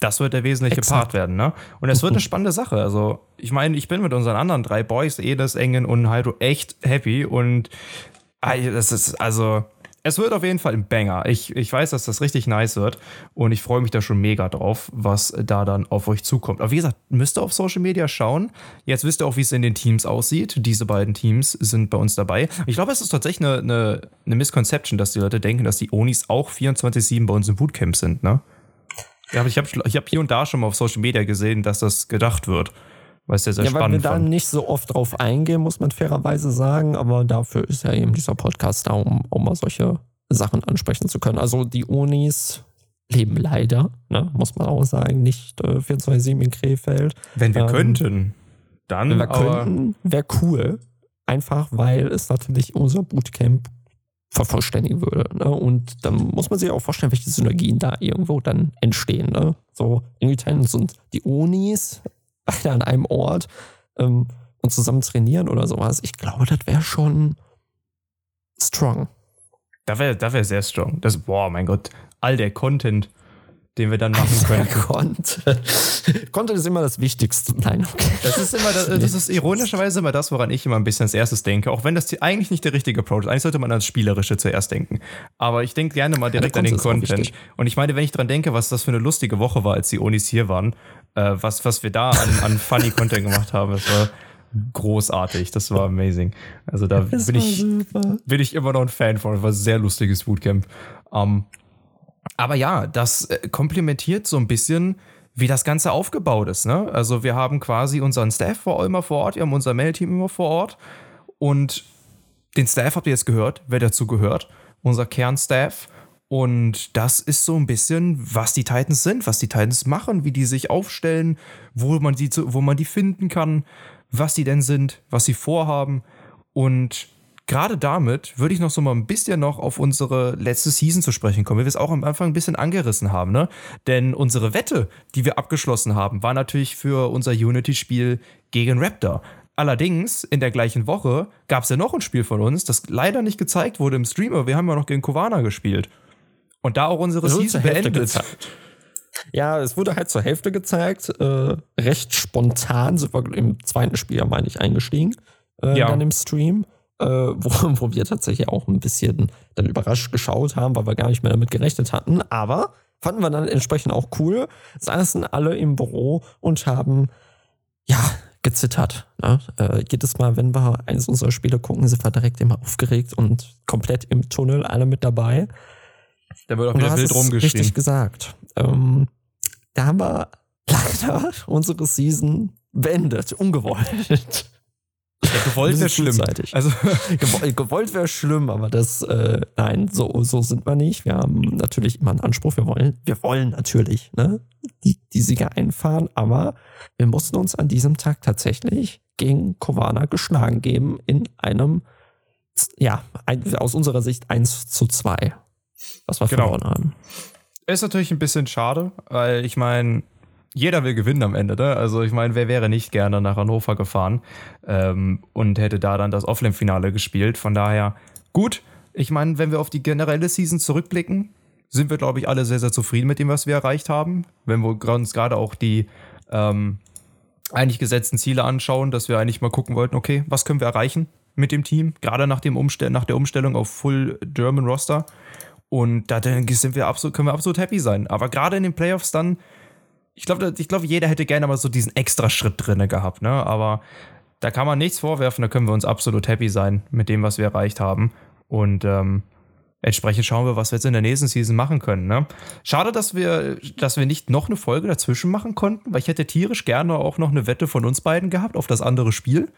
Das wird der wesentliche Exakt. Part werden, ne? Und es wird eine spannende Sache. Also, ich meine, ich bin mit unseren anderen drei Boys, Edes, Engen und Hydro, echt happy und ah, das ist, also, es wird auf jeden Fall ein Banger. Ich, ich weiß, dass das richtig nice wird und ich freue mich da schon mega drauf, was da dann auf euch zukommt. Aber wie gesagt, müsst ihr auf Social Media schauen. Jetzt wisst ihr auch, wie es in den Teams aussieht. Diese beiden Teams sind bei uns dabei. Ich glaube, es ist tatsächlich eine, eine, eine Misconception, dass die Leute denken, dass die Onis auch 24-7 bei uns im Bootcamp sind, ne? Ja, aber ich habe ich hab hier und da schon mal auf Social Media gesehen, dass das gedacht wird. Was sehr, sehr Ja, weil wir spannend da fand. nicht so oft drauf eingehen, muss man fairerweise sagen, aber dafür ist ja eben dieser Podcast da, um auch mal solche Sachen ansprechen zu können. Also die Unis leben leider, ne, muss man auch sagen, nicht äh, 24-7 in Krefeld. Wenn wir ähm, könnten, dann Wenn wir aber könnten, wäre cool. Einfach, weil es natürlich unser Bootcamp vervollständigen würde. Ne? Und dann muss man sich auch vorstellen, welche Synergien da irgendwo dann entstehen. Ne? So, Titans und die Unis beide an einem Ort ähm, und zusammen trainieren oder sowas. Ich glaube, das wäre schon strong. da wäre da wär sehr strong. Das, boah, mein Gott, all der Content, den wir dann machen können. Content. Content ist immer das Wichtigste. Nein, okay. Das ist immer, das, das ist ironischerweise immer das, woran ich immer ein bisschen als erstes denke. Auch wenn das eigentlich nicht der richtige Approach ist. Eigentlich sollte man ans Spielerische zuerst denken. Aber ich denke gerne mal direkt der an den Content. Und ich meine, wenn ich dran denke, was das für eine lustige Woche war, als die Onis hier waren, äh, was, was wir da an, an funny Content gemacht haben, das war großartig. Das war amazing. Also da Das bin ich, super. bin ich immer noch ein Fan von. Das war ein sehr lustiges Bootcamp. Ähm, aber ja, das äh, komplementiert so ein bisschen, wie das Ganze aufgebaut ist. Ne? Also wir haben quasi unseren Staff vor immer vor Ort, wir haben unser Mail-Team immer vor Ort und den Staff habt ihr jetzt gehört, wer dazu gehört, unser Kernstaff. Und das ist so ein bisschen, was die Titans sind, was die Titans machen, wie die sich aufstellen, wo man die, wo man die finden kann, was die denn sind, was sie vorhaben. Und gerade damit würde ich noch so mal ein bisschen noch auf unsere letzte Season zu sprechen kommen, wie wir es auch am Anfang ein bisschen angerissen haben, ne? Denn unsere Wette, die wir abgeschlossen haben, war natürlich für unser Unity-Spiel gegen Raptor. Allerdings, in der gleichen Woche gab es ja noch ein Spiel von uns, das leider nicht gezeigt wurde im Stream, aber wir haben ja noch gegen Kovana gespielt. Und da auch unsere Season beendet. Ja, es wurde halt zur Hälfte gezeigt. Äh, recht spontan sind wir im zweiten Spiel, meine ich, eingestiegen. Äh, ja. Dann im Stream. Äh, wo, wo wir tatsächlich auch ein bisschen dann überrascht geschaut haben, weil wir gar nicht mehr damit gerechnet hatten. Aber fanden wir dann entsprechend auch cool. Saßen alle im Büro und haben, ja, gezittert. Ne? Äh, jedes Mal, wenn wir eines unserer Spiele gucken, sind wir direkt immer aufgeregt und komplett im Tunnel, alle mit dabei. Da wird auch wieder wild rumgeschrien. Richtig gesagt. Ähm, da haben wir leider unsere Season beendet, ungewollt. Ja, gewollt wäre schlimm. Also gewollt wäre schlimm, aber das, äh, nein, so, so sind wir nicht. Wir haben natürlich immer einen Anspruch. Wir wollen, wir wollen natürlich ne, die, die Sieger einfahren, aber wir mussten uns an diesem Tag tatsächlich gegen Kovana geschlagen geben in einem, ja, ein, aus unserer Sicht 1 zu 2, was wir genau. verloren haben. Ist natürlich ein bisschen schade, weil ich meine, jeder will gewinnen am Ende. Ne? Also ich meine, wer wäre nicht gerne nach Hannover gefahren ähm, und hätte da dann das Offline-Finale gespielt. Von daher gut. Ich meine, wenn wir auf die generelle Season zurückblicken, sind wir, glaube ich, alle sehr, sehr zufrieden mit dem, was wir erreicht haben. Wenn wir uns gerade auch die ähm, eigentlich gesetzten Ziele anschauen, dass wir eigentlich mal gucken wollten, okay, was können wir erreichen mit dem Team, gerade nach, dem Umstell nach der Umstellung auf Full German Roster. Und da sind wir absolut, können wir absolut happy sein. Aber gerade in den Playoffs dann ich glaube, ich glaub, jeder hätte gerne mal so diesen extra Schritt drin gehabt, ne? Aber da kann man nichts vorwerfen, da können wir uns absolut happy sein mit dem, was wir erreicht haben. Und ähm, entsprechend schauen wir, was wir jetzt in der nächsten Season machen können. Ne? Schade, dass wir, dass wir nicht noch eine Folge dazwischen machen konnten, weil ich hätte tierisch gerne auch noch eine Wette von uns beiden gehabt auf das andere Spiel.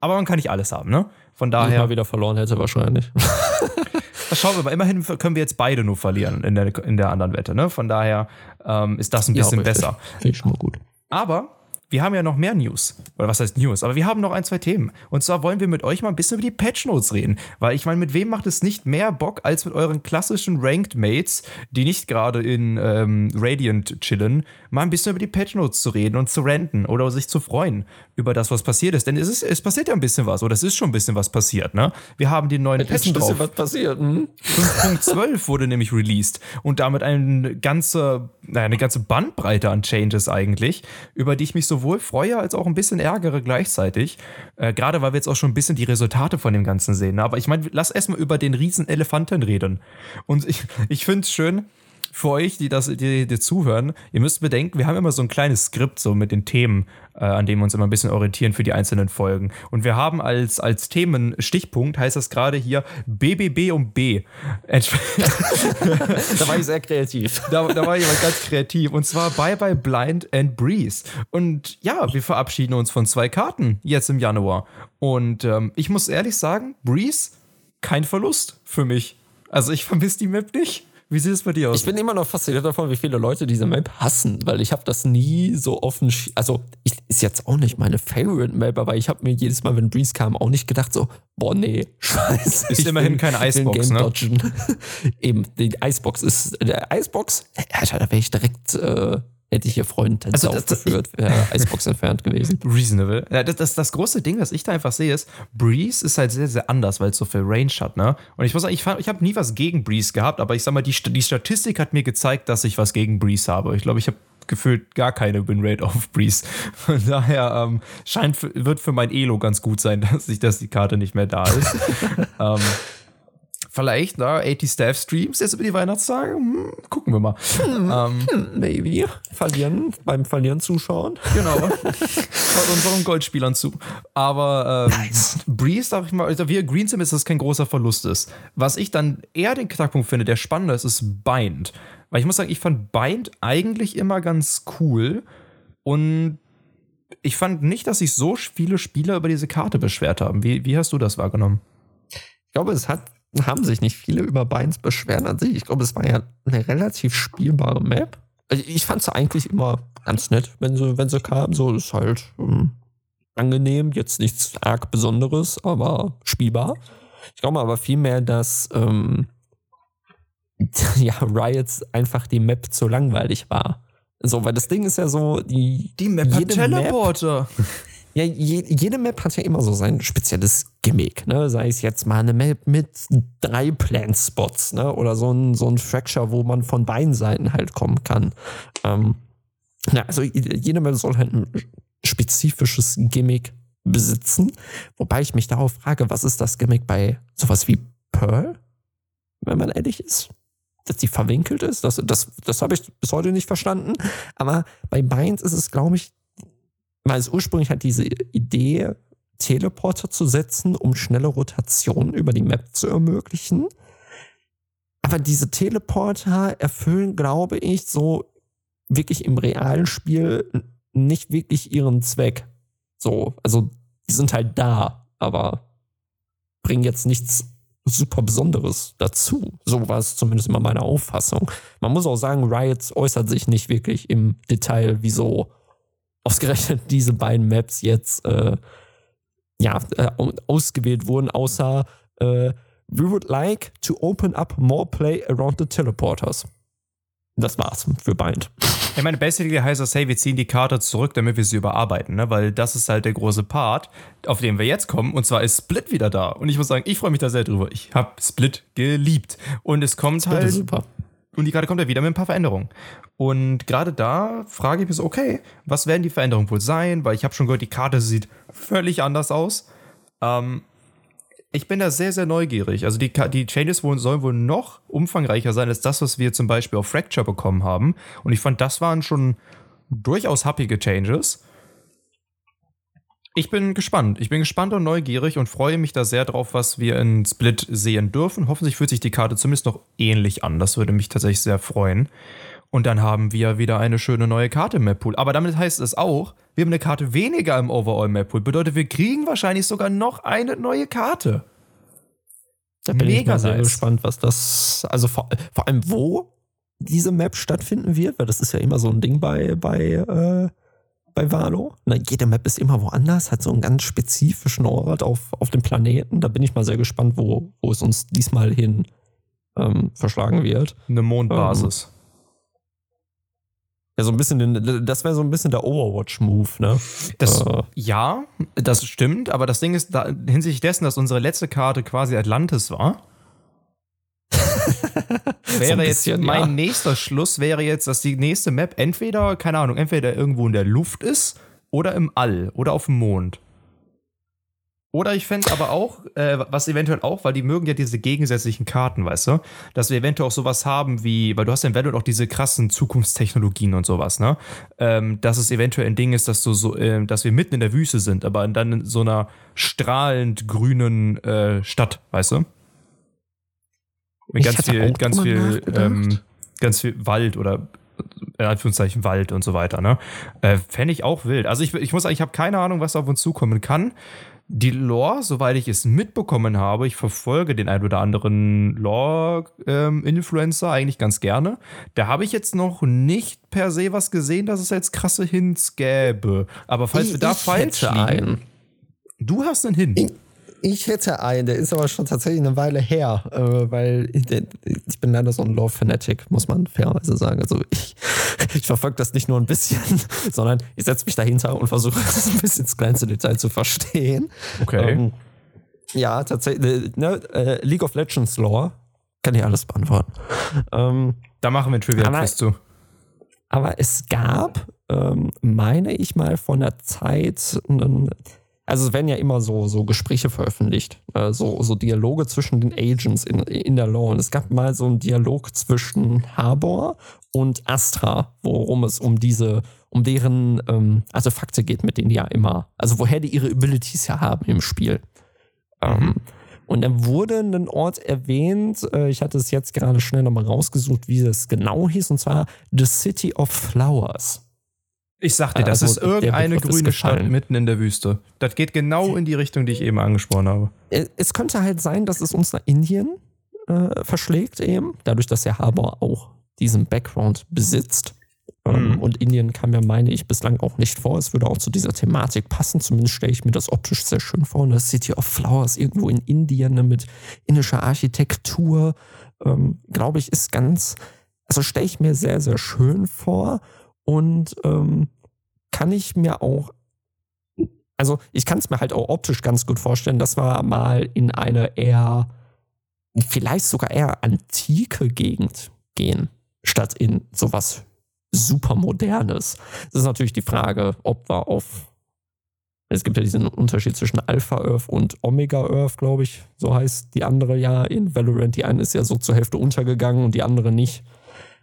Aber man kann nicht alles haben, ne? Von daher. Ich mal wieder verloren hätte wahrscheinlich. Das schauen wir mal. Immerhin können wir jetzt beide nur verlieren in der, in der anderen Wette, ne? Von daher ähm, ist das ein bisschen ja, besser. Finde ich schon mal gut. Aber wir haben ja noch mehr News. Oder was heißt News? Aber wir haben noch ein, zwei Themen. Und zwar wollen wir mit euch mal ein bisschen über die Patch Notes reden. Weil ich meine, mit wem macht es nicht mehr Bock als mit euren klassischen Ranked Mates, die nicht gerade in ähm, Radiant chillen, mal ein bisschen über die Patch Notes zu reden und zu ranten oder sich zu freuen über das, was passiert ist. Denn es, ist, es passiert ja ein bisschen was. Oder es ist schon ein bisschen was passiert, ne? Wir haben den neuen es Patch ist ein bisschen drauf. was passiert. Hm? 5.12 wurde nämlich released. Und damit eine ganze, naja, eine ganze Bandbreite an Changes eigentlich, über die ich mich so sowohl freue als auch ein bisschen ärgere gleichzeitig. Äh, Gerade weil wir jetzt auch schon ein bisschen die Resultate von dem Ganzen sehen. Aber ich meine, lass erstmal über den riesen Elefanten reden. Und ich, ich finde es schön, für euch, die das, die, die zuhören, ihr müsst bedenken, wir haben immer so ein kleines Skript so mit den Themen, äh, an dem wir uns immer ein bisschen orientieren für die einzelnen Folgen. Und wir haben als, als Themenstichpunkt, heißt das gerade hier BBB um B. da war ich sehr kreativ. Da, da war jemand ganz kreativ. Und zwar Bye Bye Blind and Breeze. Und ja, wir verabschieden uns von zwei Karten jetzt im Januar. Und ähm, ich muss ehrlich sagen, Breeze, kein Verlust für mich. Also ich vermisse die Map nicht. Wie sieht es bei dir aus? Ich bin immer noch fasziniert davon, wie viele Leute diese Map hassen, weil ich habe das nie so offen. Also ich, ist jetzt auch nicht meine Favorite Map, aber ich habe mir jedes Mal, wenn Breeze kam, auch nicht gedacht so, boah nee, scheiße. Ist immerhin keine Icebox, ne? Eben, die Icebox ist der Icebox. Alter, da wäre ich direkt äh, hätte ich hier Freunde also das, aufgeführt, wäre Icebox entfernt gewesen. Reasonable. Ja, das, das, das große Ding, was ich da einfach sehe, ist, Breeze ist halt sehr, sehr anders, weil es so viel Range hat, ne? Und ich muss sagen, ich, ich habe nie was gegen Breeze gehabt, aber ich sag mal, die, die Statistik hat mir gezeigt, dass ich was gegen Breeze habe. Ich glaube, ich habe gefühlt gar keine Winrate auf Breeze. Von daher ähm, scheint, wird für mein Elo ganz gut sein, dass, ich, dass die Karte nicht mehr da ist. ähm, vielleicht, ne, 80 Staff Streams jetzt über die Weihnachtstage. Hm, gucken wir mal. Hm, ähm, hm, maybe. Verlieren, beim Verlieren zuschauen. Genau. Schaut unseren Goldspielern zu. Aber ähm, nice. Breeze, sag ich mal, also wir Green Sim ist das kein großer Verlust ist. Was ich dann eher den Knackpunkt finde, der spannender ist, ist Bind. Weil ich muss sagen, ich fand Bind eigentlich immer ganz cool. Und ich fand nicht, dass sich so viele Spieler über diese Karte beschwert haben. Wie, wie hast du das wahrgenommen? Ich glaube, es hat haben sich nicht viele über Beins beschweren an sich. Ich glaube, es war ja eine relativ spielbare Map. Also ich fand sie eigentlich immer ganz nett, wenn sie, wenn sie kam. So ist halt ähm, angenehm, jetzt nichts arg Besonderes, aber spielbar. Ich glaube aber vielmehr, dass ähm, ja, Riots einfach die Map zu langweilig war. So, weil das Ding ist ja so, die, Die Map hat Teleporter. ja, je, jede Map hat ja immer so sein spezielles Gimmick, ne? Sei es jetzt mal eine Map mit drei Plant-Spots, ne? Oder so ein, so ein Fracture, wo man von beiden Seiten halt kommen kann. Ähm, ja, also jede Map soll halt ein spezifisches Gimmick besitzen. Wobei ich mich darauf frage, was ist das Gimmick bei sowas wie Pearl? Wenn man ehrlich ist. Dass die verwinkelt ist, das, das, das habe ich bis heute nicht verstanden. Aber bei Binds ist es, glaube ich, weil es ursprünglich hat diese Idee, Teleporter zu setzen, um schnelle Rotationen über die Map zu ermöglichen. Aber diese Teleporter erfüllen, glaube ich, so wirklich im realen Spiel nicht wirklich ihren Zweck. So, also die sind halt da, aber bringen jetzt nichts super Besonderes dazu. So war es zumindest immer meine Auffassung. Man muss auch sagen, Riot äußert sich nicht wirklich im Detail, wieso ausgerechnet diese beiden Maps jetzt äh, ja, äh, ausgewählt wurden, außer äh, We would like to open up more play around the teleporters. Das war's für Bind. Ich meine, basically heißt das, hey, wir ziehen die Karte zurück, damit wir sie überarbeiten, ne? Weil das ist halt der große Part, auf den wir jetzt kommen. Und zwar ist Split wieder da. Und ich muss sagen, ich freue mich da sehr drüber. Ich habe Split geliebt. Und es kommt Split halt. ist super. Und die Karte kommt ja wieder mit ein paar Veränderungen. Und gerade da frage ich mich so, okay, was werden die Veränderungen wohl sein? Weil ich habe schon gehört, die Karte sieht völlig anders aus. Ähm, ich bin da sehr, sehr neugierig. Also die, die Changes wohl, sollen wohl noch umfangreicher sein als das, was wir zum Beispiel auf Fracture bekommen haben. Und ich fand, das waren schon durchaus happige Changes. Ich bin gespannt. Ich bin gespannt und neugierig und freue mich da sehr drauf, was wir in Split sehen dürfen. Hoffentlich fühlt sich die Karte zumindest noch ähnlich an. Das würde mich tatsächlich sehr freuen. Und dann haben wir wieder eine schöne neue Karte im Map Pool. Aber damit heißt es auch, wir haben eine Karte weniger im Overall Map Pool. Bedeutet, wir kriegen wahrscheinlich sogar noch eine neue Karte. Da bin ich Mega mal sehr nice. gespannt, was das, also vor, vor allem wo diese Map stattfinden wird, weil das ist ja immer so ein Ding bei, bei, äh, bei Valo. Na, jede Map ist immer woanders, hat so einen ganz spezifischen Ort auf, auf dem Planeten. Da bin ich mal sehr gespannt, wo, wo es uns diesmal hin ähm, verschlagen wird. Eine Mondbasis. Ja, so ein bisschen, den, das wäre so ein bisschen der Overwatch-Move, ne? Das, Äh. Ja, das stimmt, aber das Ding ist, da, hinsichtlich dessen, dass unsere letzte Karte quasi Atlantis war, wäre ein jetzt bisschen, mein ja. nächster Schluss wäre jetzt, dass die nächste Map entweder, keine Ahnung, entweder irgendwo in der Luft ist oder im All oder auf dem Mond. Oder ich fände aber auch, äh, was eventuell auch, weil die mögen ja diese gegensätzlichen Karten, weißt du, dass wir eventuell auch sowas haben wie, weil du hast ja in Valorant auch diese krassen Zukunftstechnologien und sowas, ne? Ähm, dass es eventuell ein Ding ist, dass du so, ähm, dass wir mitten in der Wüste sind, aber dann in so einer strahlend grünen äh, Stadt, weißt du? Mit Ich ganz viel, ganz viel, ähm, ganz viel Wald oder in Anführungszeichen Wald und so weiter, ne? Äh, Fände ich auch wild. Also ich, ich muss sagen, ich habe keine Ahnung, was auf uns zukommen kann. Die Lore, soweit ich es mitbekommen habe, ich verfolge den ein oder anderen Lore-Influencer eigentlich ganz gerne. Da habe ich jetzt noch nicht per se was gesehen, dass es jetzt krasse Hints gäbe. Aber falls wir da falsch liegen, einen. du hast einen Hint. Ich, ich hätte einen, der ist aber schon tatsächlich eine Weile her, äh, weil ich, ich bin leider so ein Lore-Fanatic, muss man fairerweise sagen. Also ich, ich verfolge das nicht nur ein bisschen, sondern ich setze mich dahinter und versuche das ein bisschen ins kleinste Detail zu verstehen. Okay. Ähm, ja, tatsächlich, ne, äh, League of Legends Lore kann ich alles beantworten. Ähm, Da machen wir ein Trivia Aber- Quiz zu. aber es gab, ähm, meine ich mal, von der Zeit, einen, also es werden ja immer so, so Gespräche veröffentlicht, äh, so, so Dialoge zwischen den Agents in, in der Law. Und es gab mal so einen Dialog zwischen Harbor und Astra, worum es um diese, um deren ähm, Artefakte geht, mit denen die ja immer, also woher die ihre Abilities ja haben im Spiel. Ähm, und dann wurde ein Ort erwähnt, äh, ich hatte es jetzt gerade schnell nochmal rausgesucht, wie es genau hieß, und zwar The City of Flowers. Ich sag dir, das Also, ist irgendeine ist grüne Stadt mitten in der Wüste. Das geht genau in die Richtung, die ich eben angesprochen habe. Äh, Es könnte halt sein, dass es uns nach Indien äh, verschlägt, eben, dadurch, dass der Harbor auch diesen Background besitzt. Ähm, Und Indien kam ja, meine ich, bislang auch nicht vor. Es würde auch zu dieser Thematik passen. Zumindest stelle ich mir das optisch sehr schön vor. Und das City of Flowers irgendwo in Indien ne, mit indischer Architektur, ähm, glaube ich, ist ganz, also stelle ich mir sehr, sehr schön vor. Und ähm, kann ich mir auch also ich kann es mir halt auch optisch ganz gut vorstellen, dass wir mal in eine eher, vielleicht sogar eher antike Gegend gehen, statt in sowas super modernes. Das ist natürlich die Frage, ob wir auf, es gibt ja diesen Unterschied zwischen Alpha Earth und Omega Earth, glaube ich, so heißt die andere ja in Valorant. Die eine ist ja so zur Hälfte untergegangen und die andere nicht.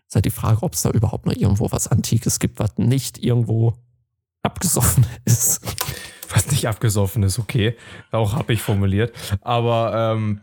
Ist halt die Frage, ob es da überhaupt noch irgendwo was Antikes gibt, was nicht irgendwo abgesoffen ist. Was nicht abgesoffen ist, okay. Auch habe ich formuliert. Aber ähm,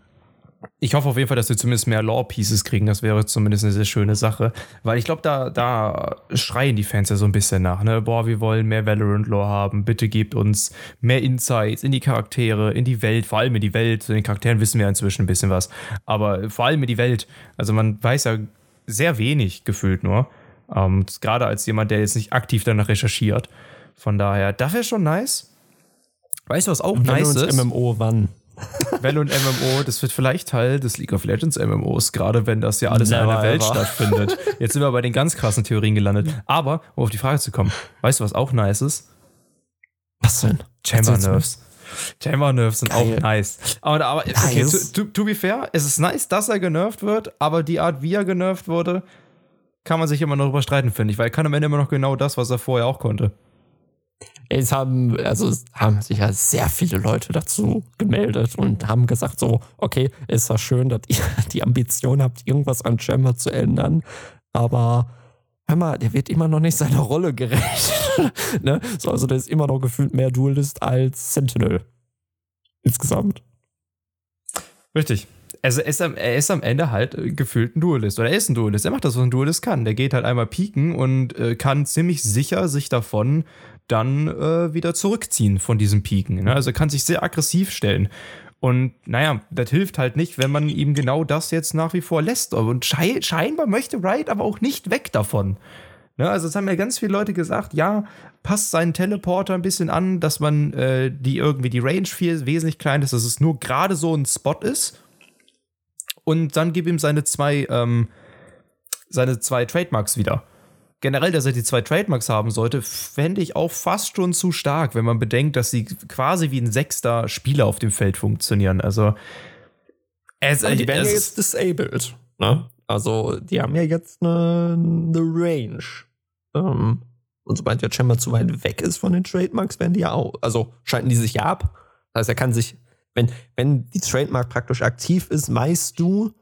ich hoffe auf jeden Fall, dass wir zumindest mehr Lore-Pieces kriegen. Das wäre zumindest eine sehr schöne Sache. Weil ich glaube, da, da schreien die Fans ja so ein bisschen nach. Ne? Boah, wir wollen mehr Valorant-Lore haben. Bitte gebt uns mehr Insights in die Charaktere, in die Welt, vor allem in die Welt. In den Charakteren wissen wir inzwischen ein bisschen was. Aber vor allem in die Welt. Also man weiß ja sehr wenig gefühlt nur. Ähm, Gerade als jemand, der jetzt nicht aktiv danach recherchiert. Von daher, das wäre schon nice. Weißt du, was auch nice ist? MMO wann? Valo und MMO, das wird vielleicht Teil des League of Legends MMOs, gerade wenn das ja alles in Never einer Welt ever. stattfindet. Jetzt sind wir bei den ganz krassen Theorien gelandet. Aber, um auf die Frage zu kommen, weißt du, was auch nice ist? Was denn? Chamber. Nerfs. Chamber Nerfs sind Geil. auch nice. Aber, aber okay, Nice. to, to, to be fair, es ist nice, dass er genervt wird, aber die Art, wie er genervt wurde, kann man sich immer noch drüber streiten, finde ich, weil er kann am Ende immer noch genau das, was er vorher auch konnte. Es haben, also es haben sich ja sehr viele Leute dazu gemeldet und haben gesagt so, okay, ist ja schön, dass ihr die Ambition habt, irgendwas an Chamber zu ändern, aber hör mal, der wird immer noch nicht seiner Rolle gerecht. ne? so, also der ist immer noch gefühlt mehr Duelist als Sentinel. Insgesamt. Richtig. Also er ist, am, er ist am Ende halt äh, gefühlt ein Duelist. Oder er ist ein Duelist. Er macht das, was ein Duelist kann. Der geht halt einmal pieken und äh, kann ziemlich sicher sich davon dann äh, wieder zurückziehen von diesem Pieken. Ne? Also er kann sich sehr aggressiv stellen. Und naja, das hilft halt nicht, wenn man ihm genau das jetzt nach wie vor lässt. Und schei scheinbar möchte Wright aber auch nicht weg davon. Ne, also es haben ja ganz viele Leute gesagt, ja, passt seinen Teleporter ein bisschen an, dass man äh, die irgendwie die Range viel wesentlich klein ist, dass es nur gerade so ein Spot ist. Und dann gib ihm seine zwei, ähm, seine zwei Trademarks wieder. Generell, dass er die zwei Trademarks haben sollte, fände ich auch fast schon zu stark, wenn man bedenkt, dass sie quasi wie ein sechster Spieler auf dem Feld funktionieren. Also es, Und die werden ja ist- jetzt disabled. Ne? Also die haben ja jetzt eine, eine Range. Ähm, und sobald der Chamber zu weit weg ist von den Trademarks, werden die ja auch, also schalten die sich ja ab. Das heißt, er kann sich, wenn, wenn die Trademark praktisch aktiv ist, weißt du,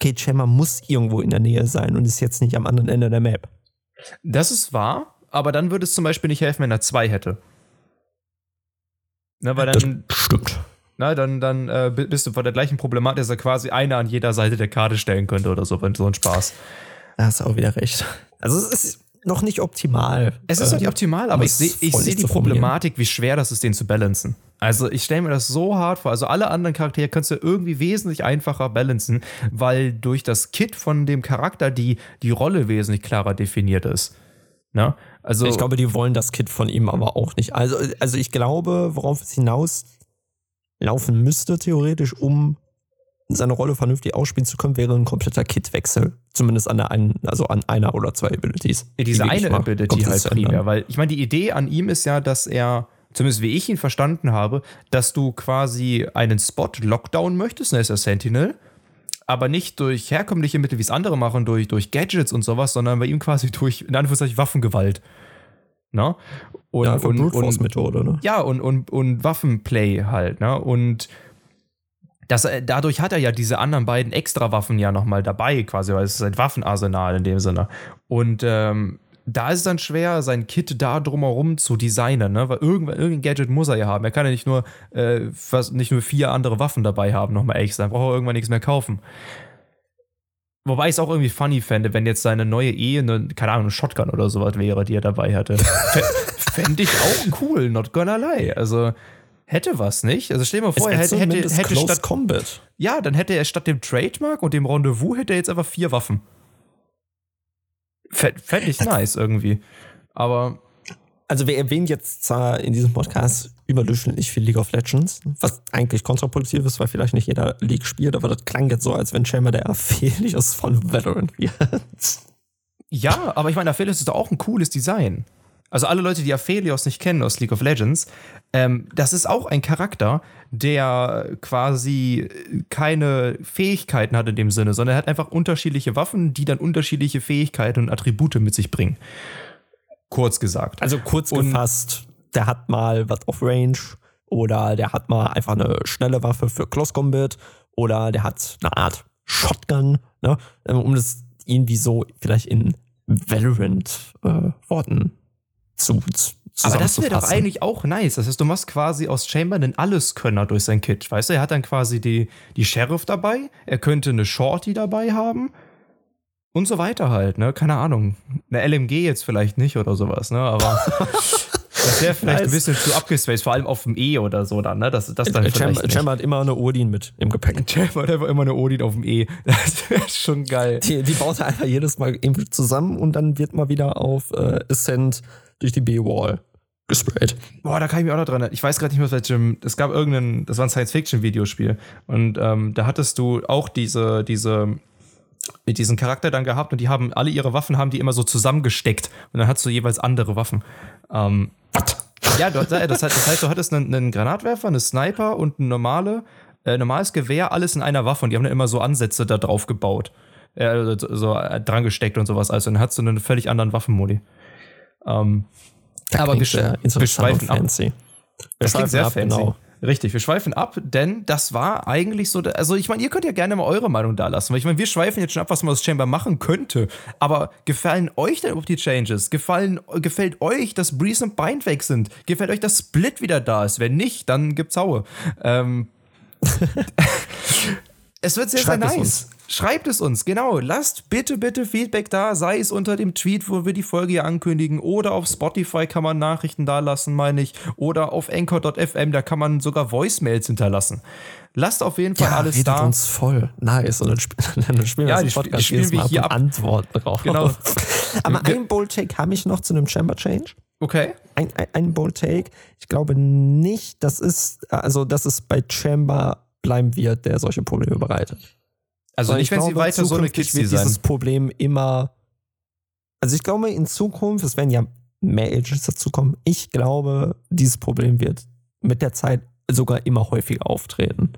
okay, Chamber muss irgendwo in der Nähe sein und ist jetzt nicht am anderen Ende der Map. Das ist wahr, aber dann würde es zum Beispiel nicht helfen, wenn er zwei hätte. Na, weil dann, stimmt. na, dann, dann äh, bi- bist du vor der gleichen Problematik, dass er quasi einer an jeder Seite der Karte stellen könnte oder so, wenn so ein Spaß. Da hast du auch wieder recht. Also es ist noch nicht optimal. Es ist noch nicht optimal, aber ich sehe ich seh die. Problematik, wie schwer das ist, den zu balancen. Also ich stelle mir das so hart vor. Also alle anderen Charaktere kannst du irgendwie wesentlich einfacher balancen, weil durch das Kit von dem Charakter die, die Rolle wesentlich klarer definiert ist. Na? Also Ich glaube, die wollen das Kit von ihm aber auch nicht. Also, also ich glaube, worauf es hinaus laufen müsste, theoretisch, um seine Rolle vernünftig ausspielen zu können, wäre ein kompletter Kitwechsel. Zumindest an der einen, also an einer oder zwei Abilities. Ja, diese Die eine mal Ability halt primär, weil ich meine, die Idee an ihm ist ja, dass er, zumindest wie ich ihn verstanden habe, dass du quasi einen Spot Lockdown möchtest, ne, ist er Sentinel, aber nicht durch herkömmliche Mittel, wie es andere machen, durch, durch Gadgets und sowas, sondern bei ihm quasi durch, in Anführungszeichen, Waffengewalt. Na? Und, Ja, und, und, Force-Methode, ne? ja, und, und, und Waffenplay halt, ne? Und das, äh, dadurch hat er ja diese anderen beiden Extra-Waffen ja nochmal dabei, quasi, weil es ist ein Waffenarsenal in dem Sinne. Und ähm, da ist es dann schwer, sein Kit da drumherum zu designen, ne? Weil irgendwann, irgendein Gadget muss er ja haben. Er kann ja nicht nur, äh, fast, nicht nur vier andere Waffen dabei haben, nochmal extra. Dann braucht er irgendwann nichts mehr kaufen. Wobei ich es auch irgendwie funny fände, wenn jetzt seine neue Ehe eine, keine Ahnung, eine Shotgun oder sowas wäre, die er dabei hatte. Fände ich auch cool, not gonna lie. Also hätte was, nicht? Also stell dir mal vor, er hätte, hätte, hätte statt, Combat. ja, dann hätte er statt dem Trademark und dem Rendezvous hätte er jetzt einfach vier Waffen. Fände ich nice irgendwie. Aber. Also wir erwähnen jetzt zwar in diesem Podcast überdurchschnittlich viel League of Legends, was eigentlich kontraproduktiv ist, weil vielleicht nicht jeder League spielt, aber das klang jetzt so, als wenn Chamber der Aphelios von Valorant wird. Ja, aber ich meine, Aphelios ist doch auch ein cooles Design. Also alle Leute, die Aphelios nicht kennen aus League of Legends, ähm, das ist auch ein Charakter, der quasi keine Fähigkeiten hat in dem Sinne, sondern er hat einfach unterschiedliche Waffen, die dann unterschiedliche Fähigkeiten und Attribute mit sich bringen. Kurz gesagt. Also kurz und gefasst, der hat mal was auf Range oder der hat mal einfach eine schnelle Waffe für Close Combat oder der hat eine Art Shotgun, ne? um das irgendwie so vielleicht in Valorant-Worten äh, zu, zu aber das wäre doch eigentlich auch nice. Das heißt, du machst quasi aus Chamber einen Alleskönner durch sein Kit. Weißt du, er hat dann quasi die, die Sheriff dabei, er könnte eine Shorty dabei haben und so weiter halt, ne? Keine Ahnung. Eine LMG jetzt vielleicht nicht oder sowas, ne? Aber das wäre vielleicht nice. ein bisschen zu abgespaced, vor allem auf dem E oder so dann, ne? Das, das dann Chamber, Chamber hat immer eine Odin mit im Gepäck. Chamber hat einfach immer eine Odin auf dem E. Das wäre schon geil. Die, die baut er einfach jedes Mal irgendwie zusammen und dann wird mal wieder auf äh, Ascent durch die B-Wall gesprayt. Boah, da kann ich mich auch noch dran erinnern. Ich weiß gerade nicht mehr, welchem. Es gab irgendein, das war ein Science-Fiction-Videospiel. Und ähm, da hattest du auch diese, diese, mit diesen Charakter dann gehabt und die haben alle ihre Waffen haben die immer so zusammengesteckt und dann hattest du jeweils andere Waffen. Ähm, ja, das, das, heißt, du hattest einen, einen Granatwerfer, eine Sniper und ein normale, äh, normales Gewehr, alles in einer Waffe und die haben dann immer so Ansätze da drauf gebaut. Äh, so äh, dran gesteckt und sowas. Also dann hast du einen völlig anderen Waffenmodi. Ähm, aber wir, wir schweifen ab. Fancy. Das klingt sehr ab, fancy. Genau. Richtig, wir schweifen ab, denn das war eigentlich so, also ich meine, ihr könnt ja gerne mal eure Meinung da lassen, weil ich meine, wir schweifen jetzt schon ab, was man aus Chamber machen könnte, aber gefallen euch denn überhaupt die Changes? Gefallen, gefällt euch, dass Breeze und Bind weg sind? Gefällt euch, dass Split wieder da ist? Wenn nicht, dann gibt's Haue. Ähm, es wird sehr, Schreibt sehr nice. Schreibt es uns, genau. Lasst bitte, bitte Feedback da, sei es unter dem Tweet, wo wir die Folge hier ankündigen, oder auf Spotify kann man Nachrichten da lassen, meine ich, oder auf anchor.fm, da kann man sogar Voicemails hinterlassen. Lasst auf jeden Fall ja, alles da. uns voll. Nice. Und dann, sp dann spielen wir ja, das Podcast spielen wir hier ab. Antworten drauf. Genau. Aber ein Bold Take habe ich noch zu einem Chamber Change. Okay. Ein, ein, ein Bold Take. Ich glaube nicht, das ist, also, dass es bei Chamber bleiben wird, der solche Probleme bereitet. Also nicht, wenn glaube, sie weiter so eine Kids wird dieses Problem immer. Also ich glaube, in Zukunft, es werden ja mehr Agents dazukommen. Ich glaube, dieses Problem wird mit der Zeit sogar immer häufiger auftreten.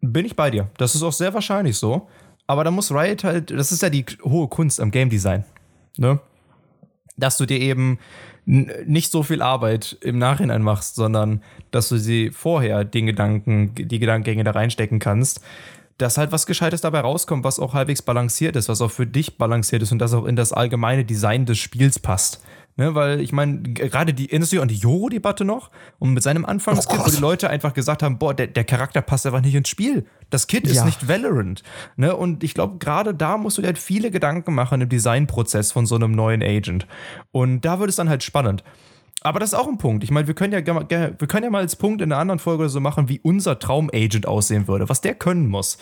Bin ich bei dir. Das ist auch sehr wahrscheinlich so. Aber da muss Riot halt, das ist ja die hohe Kunst am Game Design. Ne? Dass du dir eben nicht so viel Arbeit im Nachhinein machst, sondern dass du sie vorher den Gedanken, die Gedankengänge da reinstecken kannst dass halt was Gescheites dabei rauskommt, was auch halbwegs balanciert ist, was auch für dich balanciert ist und das auch in das allgemeine Design des Spiels passt. Ne, weil ich meine, gerade die dich an die Joro-Debatte noch und mit seinem Anfangskit, oh wo die Leute einfach gesagt haben, boah, der, der Charakter passt einfach nicht ins Spiel. Das Kit ist ja. nicht Valorant. Ne? Und ich glaube, gerade da musst du dir halt viele Gedanken machen im Designprozess von so einem neuen Agent. Und da wird es dann halt spannend. Aber das ist auch ein Punkt. Ich meine, wir können ja wir können ja mal als Punkt in einer anderen Folge so machen, wie unser Traumagent aussehen würde, was der können muss.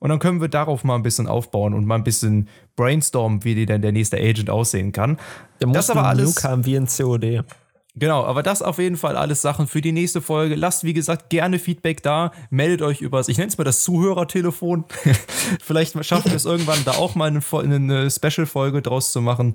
Und dann können wir darauf mal ein bisschen aufbauen und mal ein bisschen brainstormen, wie denn der nächste Agent aussehen kann. Der muss das aber alles haben wie ein COD. Genau, aber das auf jeden Fall alles Sachen für die nächste Folge. Lasst, wie gesagt, gerne Feedback da. Meldet euch über, ich nenne es mal das Zuhörertelefon. Vielleicht schaffen wir es irgendwann, da auch mal eine, eine Special-Folge draus zu machen.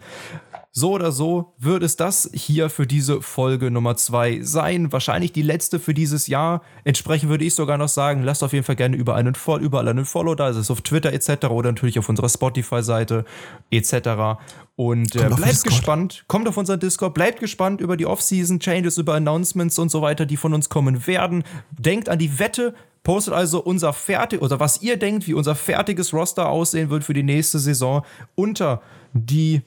So oder so wird es das hier für diese Folge Nummer 2 sein. Wahrscheinlich die letzte für dieses Jahr. Entsprechend würde ich sogar noch sagen, lasst auf jeden Fall gerne überall einen, überall einen Follow da. Ist auf Twitter etc. oder natürlich auf unserer Spotify-Seite etc. Und äh, bleibt gespannt. Kommt auf unseren Discord. Bleibt gespannt über die Off-Season-Changes, über Announcements und so weiter, die von uns kommen werden. Denkt an die Wette. Postet also unser fertig oder was ihr denkt, wie unser fertiges Roster aussehen wird für die nächste Saison unter die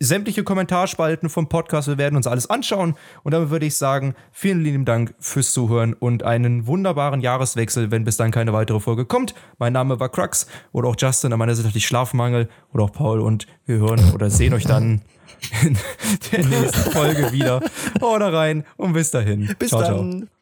sämtliche Kommentarspalten vom Podcast. Wir werden uns alles anschauen. Und damit würde ich sagen, vielen lieben Dank fürs Zuhören und einen wunderbaren Jahreswechsel, wenn bis dann keine weitere Folge kommt. Mein Name war Crux oder auch Justin. An meiner Seite hatte ich Schlafmangel oder auch Paul. Und wir hören oder sehen euch dann in der nächsten Folge wieder. Haut rein und bis dahin. Bis ciao, dann. Ciao.